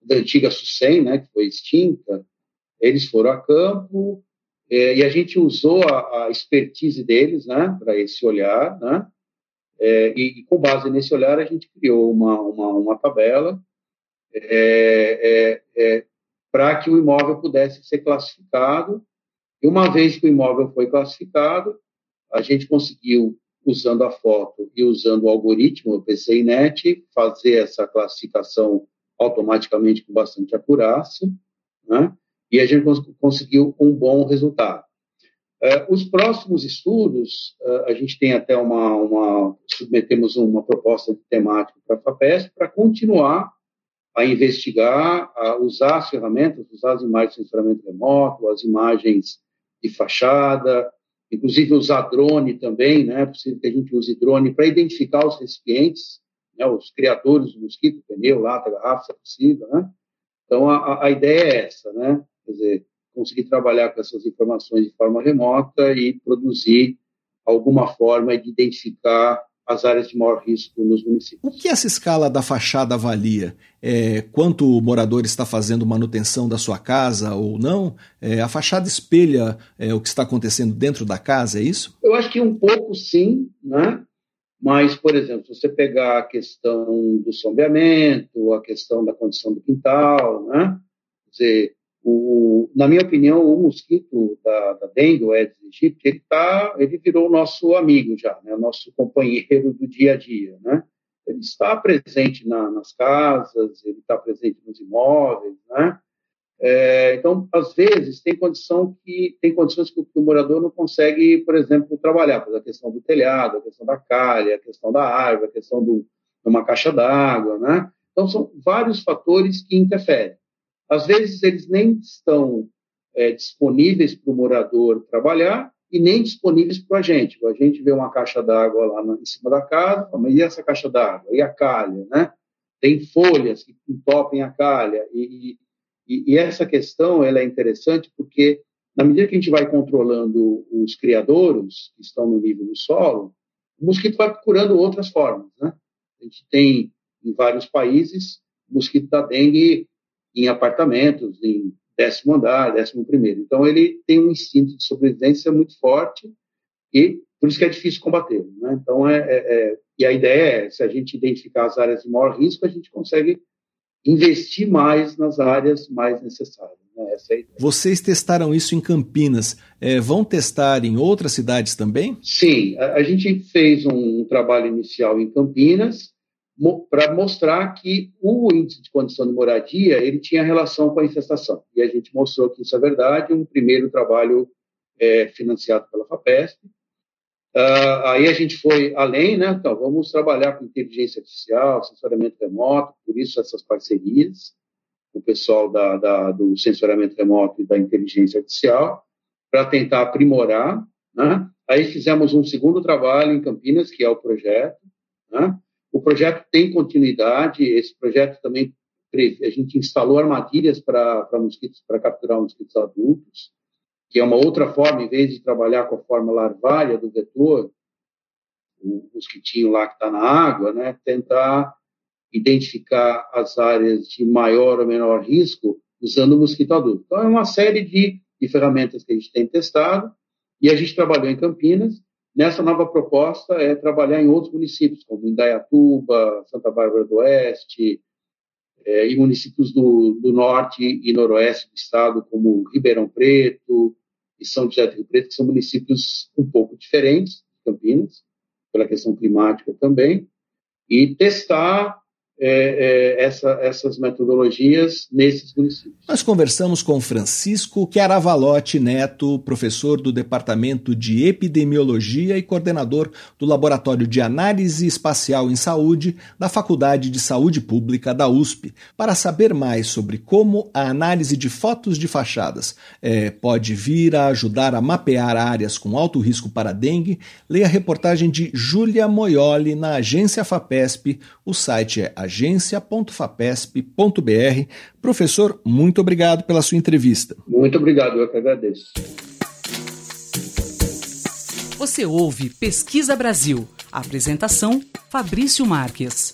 da antiga SUSEM, né, que foi extinta, eles foram a campo é, e a gente usou a, a expertise deles né, para esse olhar, né, é, e, e, com base nesse olhar a gente criou uma, uma, uma tabela é, é, é, para que o imóvel pudesse ser classificado. E uma vez que o imóvel foi classificado, a gente conseguiu usando a foto e usando o algoritmo, o PCINet, fazer essa classificação automaticamente com bastante acurácia, né? e a gente cons conseguiu um bom resultado. Uh, os próximos estudos, uh, a gente tem até uma, uma, submetemos uma proposta de temática para a FAPESP para continuar a investigar, a usar as ferramentas, usar as imagens de sensoramento remoto, as imagens de fachada, inclusive usar drone também, né? É possível que a gente use drone para identificar os recipientes, né? os criadores do mosquito, pneu, lata, garrafa, se é possível, né? Então, a, a ideia é essa, né? Quer dizer, conseguir trabalhar com essas informações de forma remota e produzir alguma forma de identificar as áreas de maior risco nos municípios. O que essa escala da fachada avalia? É, quanto o morador está fazendo manutenção da sua casa ou não? É, a fachada espelha é, o que está acontecendo dentro da casa, é isso? Eu acho que um pouco sim, né? Mas, por exemplo, se você pegar a questão do sombreamento, a questão da condição do quintal, né? Quer dizer, o, na minha opinião, o mosquito da, da dengue, o Aedes aegypti, ele, tá, ele virou o nosso amigo já, né? nosso companheiro do dia a dia. Né? Ele está presente na, nas casas, ele está presente nos imóveis. Né? É, então, às vezes, tem, condição que, tem condições que o, que o morador não consegue, por exemplo, trabalhar, por a questão do telhado, a questão da calha, a questão da árvore, a questão de uma caixa d'água. Né? Então, são vários fatores que interferem. Às vezes, eles nem estão é, disponíveis para o morador trabalhar e nem disponíveis para o agente. O agente vê uma caixa d'água lá em cima da casa, mas e essa caixa d'água? E a calha, né? Tem folhas que entopem a calha. E, e, e, essa questão ela é interessante porque, na medida que a gente vai controlando os criadouros que estão no nível do solo, o mosquito vai procurando outras formas, né? A gente tem, em vários países, mosquito da dengue em apartamentos, em décimo andar, décimo primeiro. Então, ele tem um instinto de sobrevivência muito forte e por isso que é difícil combater. Né? Então, é, é, é, e a ideia é, se a gente identificar as áreas de maior risco, a gente consegue investir mais nas áreas mais necessárias. Né? É. Vocês testaram isso em Campinas. É, vão testar em outras cidades também? Sim, a, a gente fez um, um trabalho inicial em Campinas para mostrar que o índice de condição de moradia ele tinha relação com a infestação. E a gente mostrou que isso é verdade. Um primeiro trabalho é, financiado pela FAPESP. Uh, aí a gente foi além, né? Então, vamos trabalhar com inteligência artificial, sensoramento remoto, por isso essas parcerias o pessoal da, da, do sensoramento remoto e da inteligência artificial, para tentar aprimorar. Né? Aí fizemos um segundo trabalho em Campinas, que é o projeto. Né? O projeto tem continuidade, esse projeto também a gente instalou armadilhas para mosquitos, para capturar mosquitos adultos que é uma outra forma, em vez de trabalhar com a forma larvária do vetor, o mosquitinho lá que está na água, né, tentar identificar as áreas de maior ou menor risco usando o mosquito adulto. Então, é uma série de, de ferramentas que a gente tem testado e a gente trabalhou em Campinas. Nessa nova proposta é trabalhar em outros municípios, como Indaiatuba, Santa Bárbara do Oeste, é, e municípios do, do, norte e noroeste do estado, como Ribeirão Preto e São José do Rio Preto, que são municípios um pouco diferentes de Campinas, pela questão climática também, e testar é, é, essa, essas metodologias nesses municípios. Nós conversamos com Francisco Chiaravalotti Neto, professor do Departamento de Epidemiologia e coordenador do Laboratório de Análise Espacial em Saúde da Faculdade de Saúde Pública da USP, para saber mais sobre como a análise de fotos de fachadas é, pode vir a ajudar a mapear áreas com alto risco para dengue. Leia a reportagem de Júlia Moioli na agência FAPESP. O site é agência.fapesp.br. Professor, muito obrigado pela sua entrevista. Muito obrigado, eu que agradeço. Você ouve Pesquisa Brasil. Apresentação: Fabrício Marques.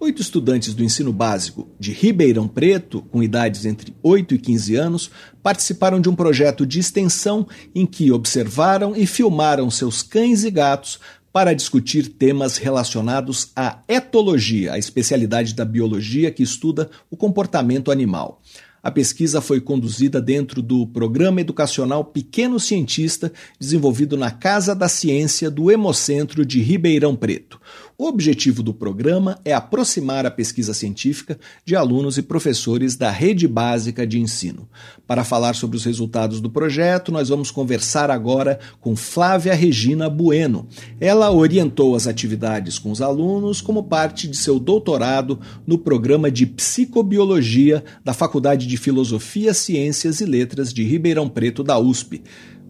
Oito estudantes do ensino básico de Ribeirão Preto, com idades entre 8 e 15 anos, participaram de um projeto de extensão em que observaram e filmaram seus cães e gatos para discutir temas relacionados à etologia, a especialidade da biologia que estuda o comportamento animal. A pesquisa foi conduzida dentro do programa educacional Pequeno Cientista, desenvolvido na Casa da Ciência do Hemocentro de Ribeirão Preto. O objetivo do programa é aproximar a pesquisa científica de alunos e professores da rede básica de ensino. Para falar sobre os resultados do projeto, nós vamos conversar agora com Flávia Regina Bueno. Ela orientou as atividades com os alunos como parte de seu doutorado no programa de psicobiologia da Faculdade de Filosofia, Ciências e Letras de Ribeirão Preto da USP.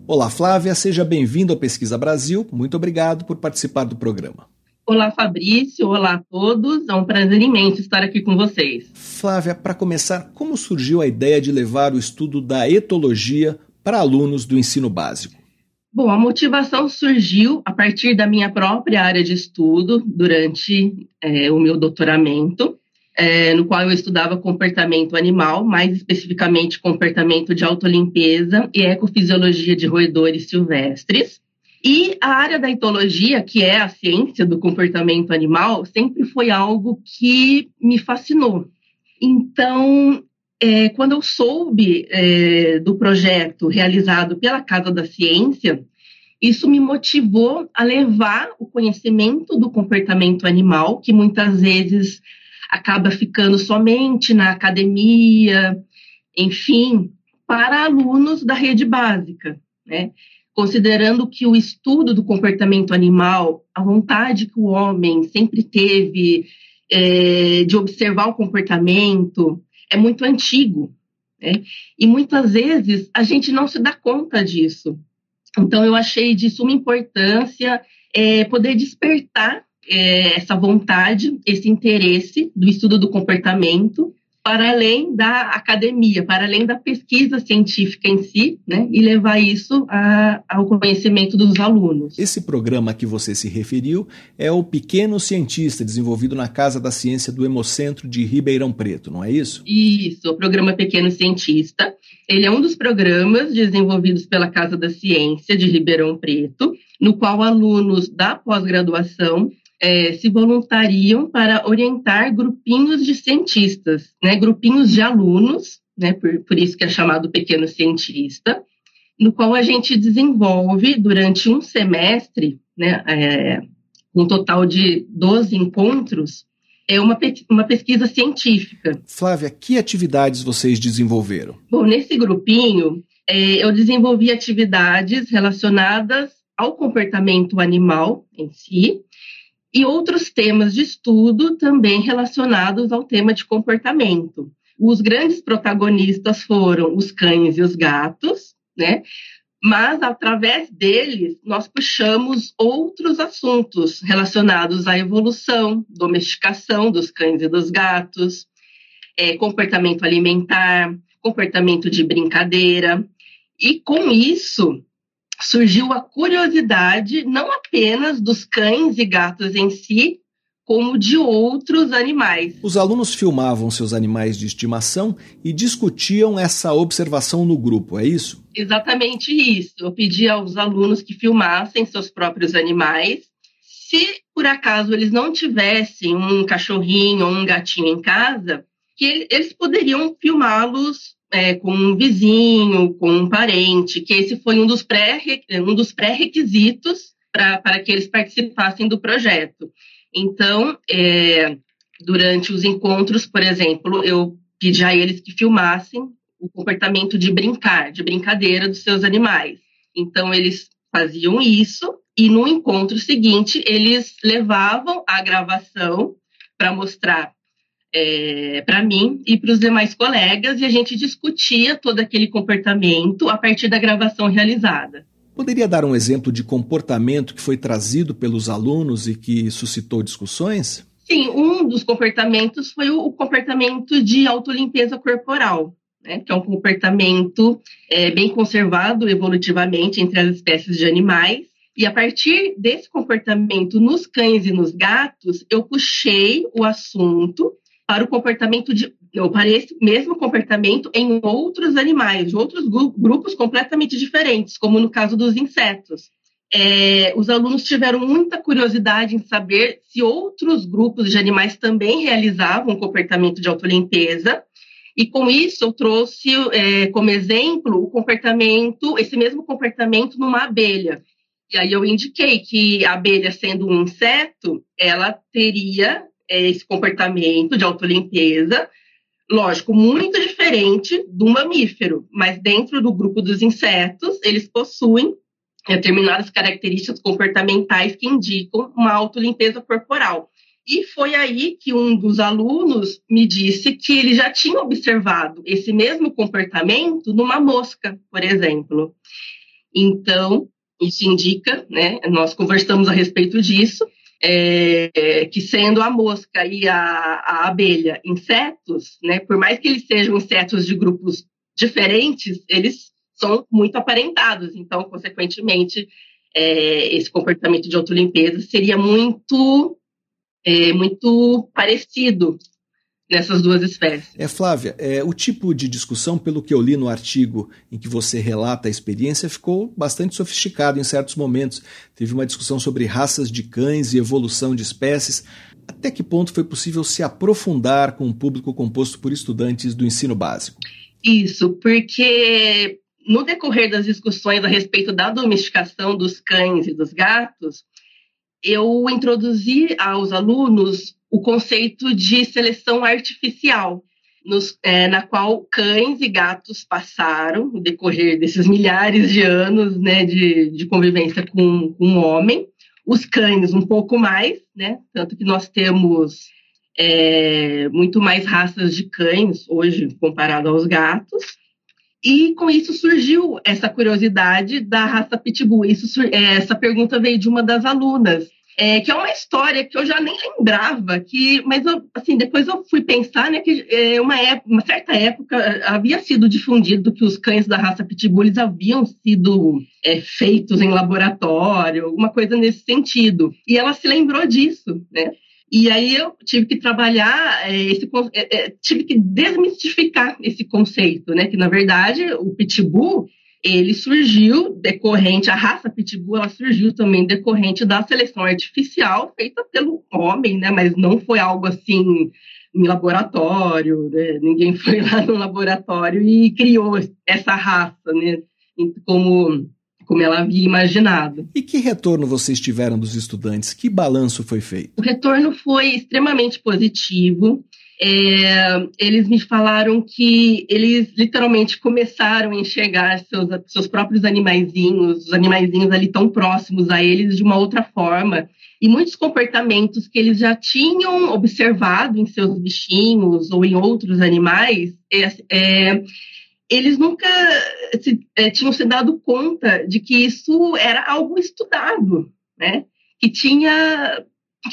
Olá, Flávia, seja bem-vindo ao Pesquisa Brasil. Muito obrigado por participar do programa. Olá, Fabrício. Olá a todos. É um prazer imenso estar aqui com vocês. Flávia, para começar, como surgiu a ideia de levar o estudo da etologia para alunos do ensino básico? Bom, a motivação surgiu a partir da minha própria área de estudo durante é, o meu doutoramento, é, no qual eu estudava comportamento animal, mais especificamente comportamento de autolimpeza e ecofisiologia de roedores silvestres. E a área da etologia, que é a ciência do comportamento animal, sempre foi algo que me fascinou. Então, é, quando eu soube é, do projeto realizado pela Casa da Ciência, isso me motivou a levar o conhecimento do comportamento animal, que muitas vezes acaba ficando somente na academia, enfim, para alunos da rede básica. Né? Considerando que o estudo do comportamento animal, a vontade que o homem sempre teve é, de observar o comportamento, é muito antigo. Né? E muitas vezes a gente não se dá conta disso. Então, eu achei de suma importância é, poder despertar é, essa vontade, esse interesse do estudo do comportamento para além da academia, para além da pesquisa científica em si, né, e levar isso a, ao conhecimento dos alunos. Esse programa que você se referiu é o Pequeno Cientista, desenvolvido na Casa da Ciência do Hemocentro de Ribeirão Preto, não é isso? Isso, o programa Pequeno Cientista. Ele é um dos programas desenvolvidos pela Casa da Ciência de Ribeirão Preto, no qual alunos da pós-graduação é, se voluntariam para orientar grupinhos de cientistas, né, grupinhos de alunos, né, por, por isso que é chamado pequeno cientista, no qual a gente desenvolve durante um semestre, né, é, um total de 12 encontros, é uma, uma pesquisa científica. Flávia, que atividades vocês desenvolveram? Bom, nesse grupinho, é, eu desenvolvi atividades relacionadas ao comportamento animal em si e outros temas de estudo também relacionados ao tema de comportamento. Os grandes protagonistas foram os cães e os gatos, né? Mas através deles nós puxamos outros assuntos relacionados à evolução, domesticação dos cães e dos gatos, é, comportamento alimentar, comportamento de brincadeira. E com isso, surgiu a curiosidade não apenas dos cães e gatos em si, como de outros animais. Os alunos filmavam seus animais de estimação e discutiam essa observação no grupo, é isso? Exatamente isso. Eu pedi aos alunos que filmassem seus próprios animais. Se por acaso eles não tivessem um cachorrinho ou um gatinho em casa, que eles poderiam filmá-los é, com um vizinho, com um parente, que esse foi um dos pré-requisitos pré para que eles participassem do projeto. Então, é, durante os encontros, por exemplo, eu pedi a eles que filmassem o comportamento de brincar, de brincadeira dos seus animais. Então, eles faziam isso e no encontro seguinte, eles levavam a gravação para mostrar é, para mim e para os demais colegas e a gente discutia todo aquele comportamento a partir da gravação realizada. Poderia dar um exemplo de comportamento que foi trazido pelos alunos e que suscitou discussões? Sim, um dos comportamentos foi o comportamento de autolimpeza corporal, né, que é um comportamento é, bem conservado evolutivamente entre as espécies de animais. E a partir desse comportamento nos cães e nos gatos, eu puxei o assunto para o comportamento de ou para esse mesmo comportamento em outros animais, outros grupos completamente diferentes, como no caso dos insetos. É, os alunos tiveram muita curiosidade em saber se outros grupos de animais também realizavam comportamento de autolimpeza. E com isso eu trouxe é, como exemplo o comportamento, esse mesmo comportamento numa abelha. E aí eu indiquei que a abelha, sendo um inseto, ela teria esse comportamento de autolimpeza, lógico, muito diferente do mamífero, mas dentro do grupo dos insetos, eles possuem determinadas características comportamentais que indicam uma autolimpeza corporal. E foi aí que um dos alunos me disse que ele já tinha observado esse mesmo comportamento numa mosca, por exemplo. Então, isso indica, né? Nós conversamos a respeito disso, é, que sendo a mosca e a, a, abelha insetos, né, por mais que eles sejam insetos de grupos diferentes, eles são muito aparentados. Então, consequentemente, é, esse comportamento de autolimpeza seria muito, é, muito parecido nessas duas espécies. É, Flávia, é, o tipo de discussão, pelo que eu li no artigo em que você relata a experiência, ficou bastante sofisticado em certos momentos. Teve uma discussão sobre raças de cães e evolução de espécies. Até que ponto foi possível se aprofundar com um público composto por estudantes do ensino básico? Isso, porque no decorrer das discussões a respeito da domesticação dos cães e dos gatos, eu introduzi aos alunos o conceito de seleção artificial, nos, é, na qual cães e gatos passaram, no decorrer desses milhares de anos né, de, de convivência com, com o homem, os cães um pouco mais, né, tanto que nós temos é, muito mais raças de cães hoje comparado aos gatos, e com isso surgiu essa curiosidade da raça Pitbull. Isso, é, essa pergunta veio de uma das alunas, é, que é uma história que eu já nem lembrava, que, mas eu, assim, depois eu fui pensar né, que é, uma, época, uma certa época havia sido difundido que os cães da raça Pitbull haviam sido é, feitos em laboratório, alguma coisa nesse sentido. E ela se lembrou disso, né? E aí eu tive que trabalhar é, esse, tive que desmistificar esse conceito, né? Que na verdade o pitbull ele surgiu decorrente, a raça Pitbull, ela surgiu também decorrente da seleção artificial feita pelo homem, né? Mas não foi algo assim em laboratório, né? ninguém *laughs* foi lá no laboratório e criou essa raça, né? Como como ela havia imaginado. E que retorno vocês tiveram dos estudantes? Que balanço foi feito? O retorno foi extremamente positivo. É, eles me falaram que eles literalmente começaram a enxergar seus, seus próprios animaizinhos, os animaizinhos ali tão próximos a eles de uma outra forma. E muitos comportamentos que eles já tinham observado em seus bichinhos ou em outros animais, é, é, eles nunca se, é, tinham se dado conta de que isso era algo estudado, né? Que tinha,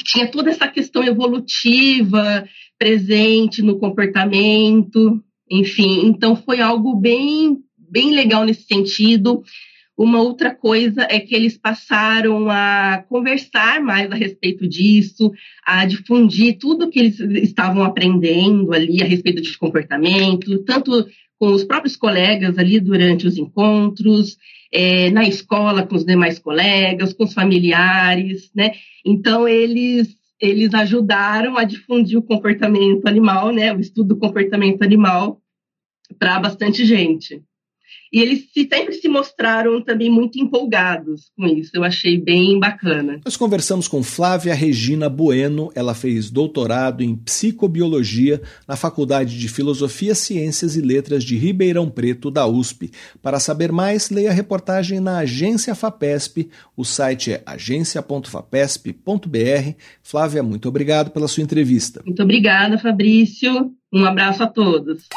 tinha toda essa questão evolutiva presente no comportamento, enfim. Então foi algo bem, bem legal nesse sentido. Uma outra coisa é que eles passaram a conversar mais a respeito disso, a difundir tudo que eles estavam aprendendo ali a respeito de comportamento, tanto com os próprios colegas ali durante os encontros, é, na escola com os demais colegas, com os familiares, né? Então eles eles ajudaram a difundir o comportamento animal, né? O estudo do comportamento animal para bastante gente. E eles sempre se mostraram também muito empolgados com isso. Eu achei bem bacana. Nós conversamos com Flávia Regina Bueno. Ela fez doutorado em psicobiologia na Faculdade de Filosofia, Ciências e Letras de Ribeirão Preto, da USP. Para saber mais, leia a reportagem na Agência FAPESP. O site é agência.fapesp.br. Flávia, muito obrigado pela sua entrevista. Muito obrigada, Fabrício. Um abraço a todos.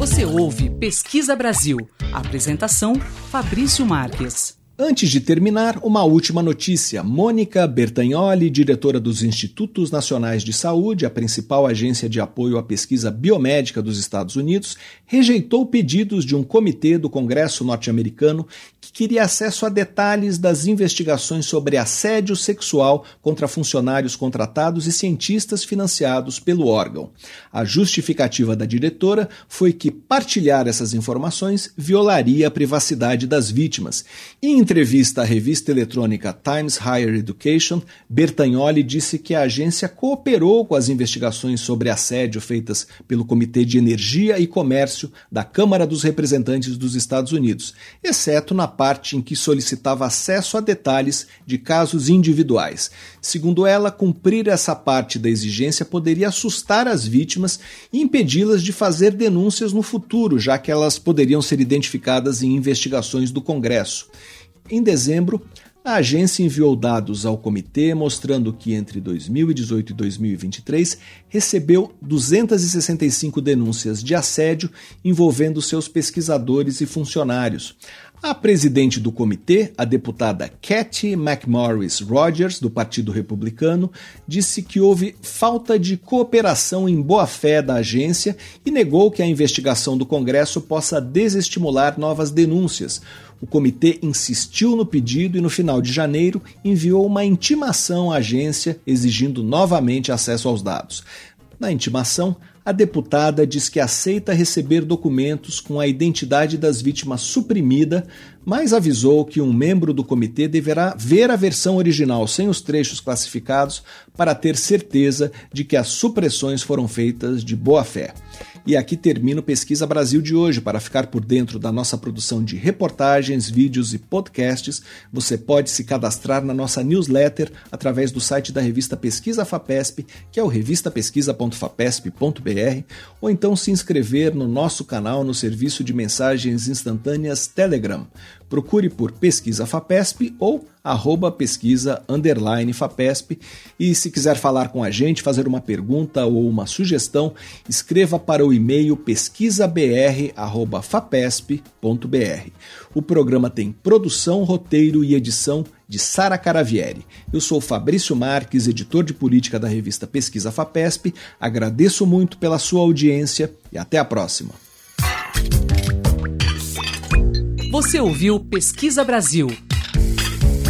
Você ouve Pesquisa Brasil. Apresentação: Fabrício Marques. Antes de terminar, uma última notícia. Mônica Bertagnoli, diretora dos Institutos Nacionais de Saúde, a principal agência de apoio à pesquisa biomédica dos Estados Unidos, rejeitou pedidos de um comitê do Congresso norte-americano que queria acesso a detalhes das investigações sobre assédio sexual contra funcionários contratados e cientistas financiados pelo órgão. A justificativa da diretora foi que partilhar essas informações violaria a privacidade das vítimas. Em entrevista à revista eletrônica Times Higher Education, Bertagnoli disse que a agência cooperou com as investigações sobre assédio feitas pelo Comitê de Energia e Comércio da Câmara dos Representantes dos Estados Unidos, exceto na parte em que solicitava acesso a detalhes de casos individuais. Segundo ela, cumprir essa parte da exigência poderia assustar as vítimas e impedi-las de fazer denúncias no futuro, já que elas poderiam ser identificadas em investigações do Congresso. Em dezembro, a agência enviou dados ao comitê mostrando que entre 2018 e 2023 recebeu 265 denúncias de assédio envolvendo seus pesquisadores e funcionários. A presidente do comitê, a deputada Cathy McMorris Rogers, do Partido Republicano, disse que houve falta de cooperação em boa-fé da agência e negou que a investigação do Congresso possa desestimular novas denúncias. O comitê insistiu no pedido e, no final de janeiro, enviou uma intimação à agência exigindo novamente acesso aos dados. Na intimação, a deputada diz que aceita receber documentos com a identidade das vítimas suprimida, mas avisou que um membro do comitê deverá ver a versão original sem os trechos classificados para ter certeza de que as supressões foram feitas de boa fé. E aqui termina o Pesquisa Brasil de hoje. Para ficar por dentro da nossa produção de reportagens, vídeos e podcasts, você pode se cadastrar na nossa newsletter através do site da revista Pesquisa FAPESP, que é o revistapesquisa.fapesp.br, ou então se inscrever no nosso canal no serviço de mensagens instantâneas Telegram. Procure por Pesquisa FAPESP ou arroba pesquisa underline FAPESP. E se quiser falar com a gente, fazer uma pergunta ou uma sugestão, escreva para o e-mail pesquisabr.fapesp.br. O programa tem produção, roteiro e edição de Sara Caravieri. Eu sou Fabrício Marques, editor de política da revista Pesquisa FAPESP. Agradeço muito pela sua audiência e até a próxima. Você ouviu Pesquisa Brasil,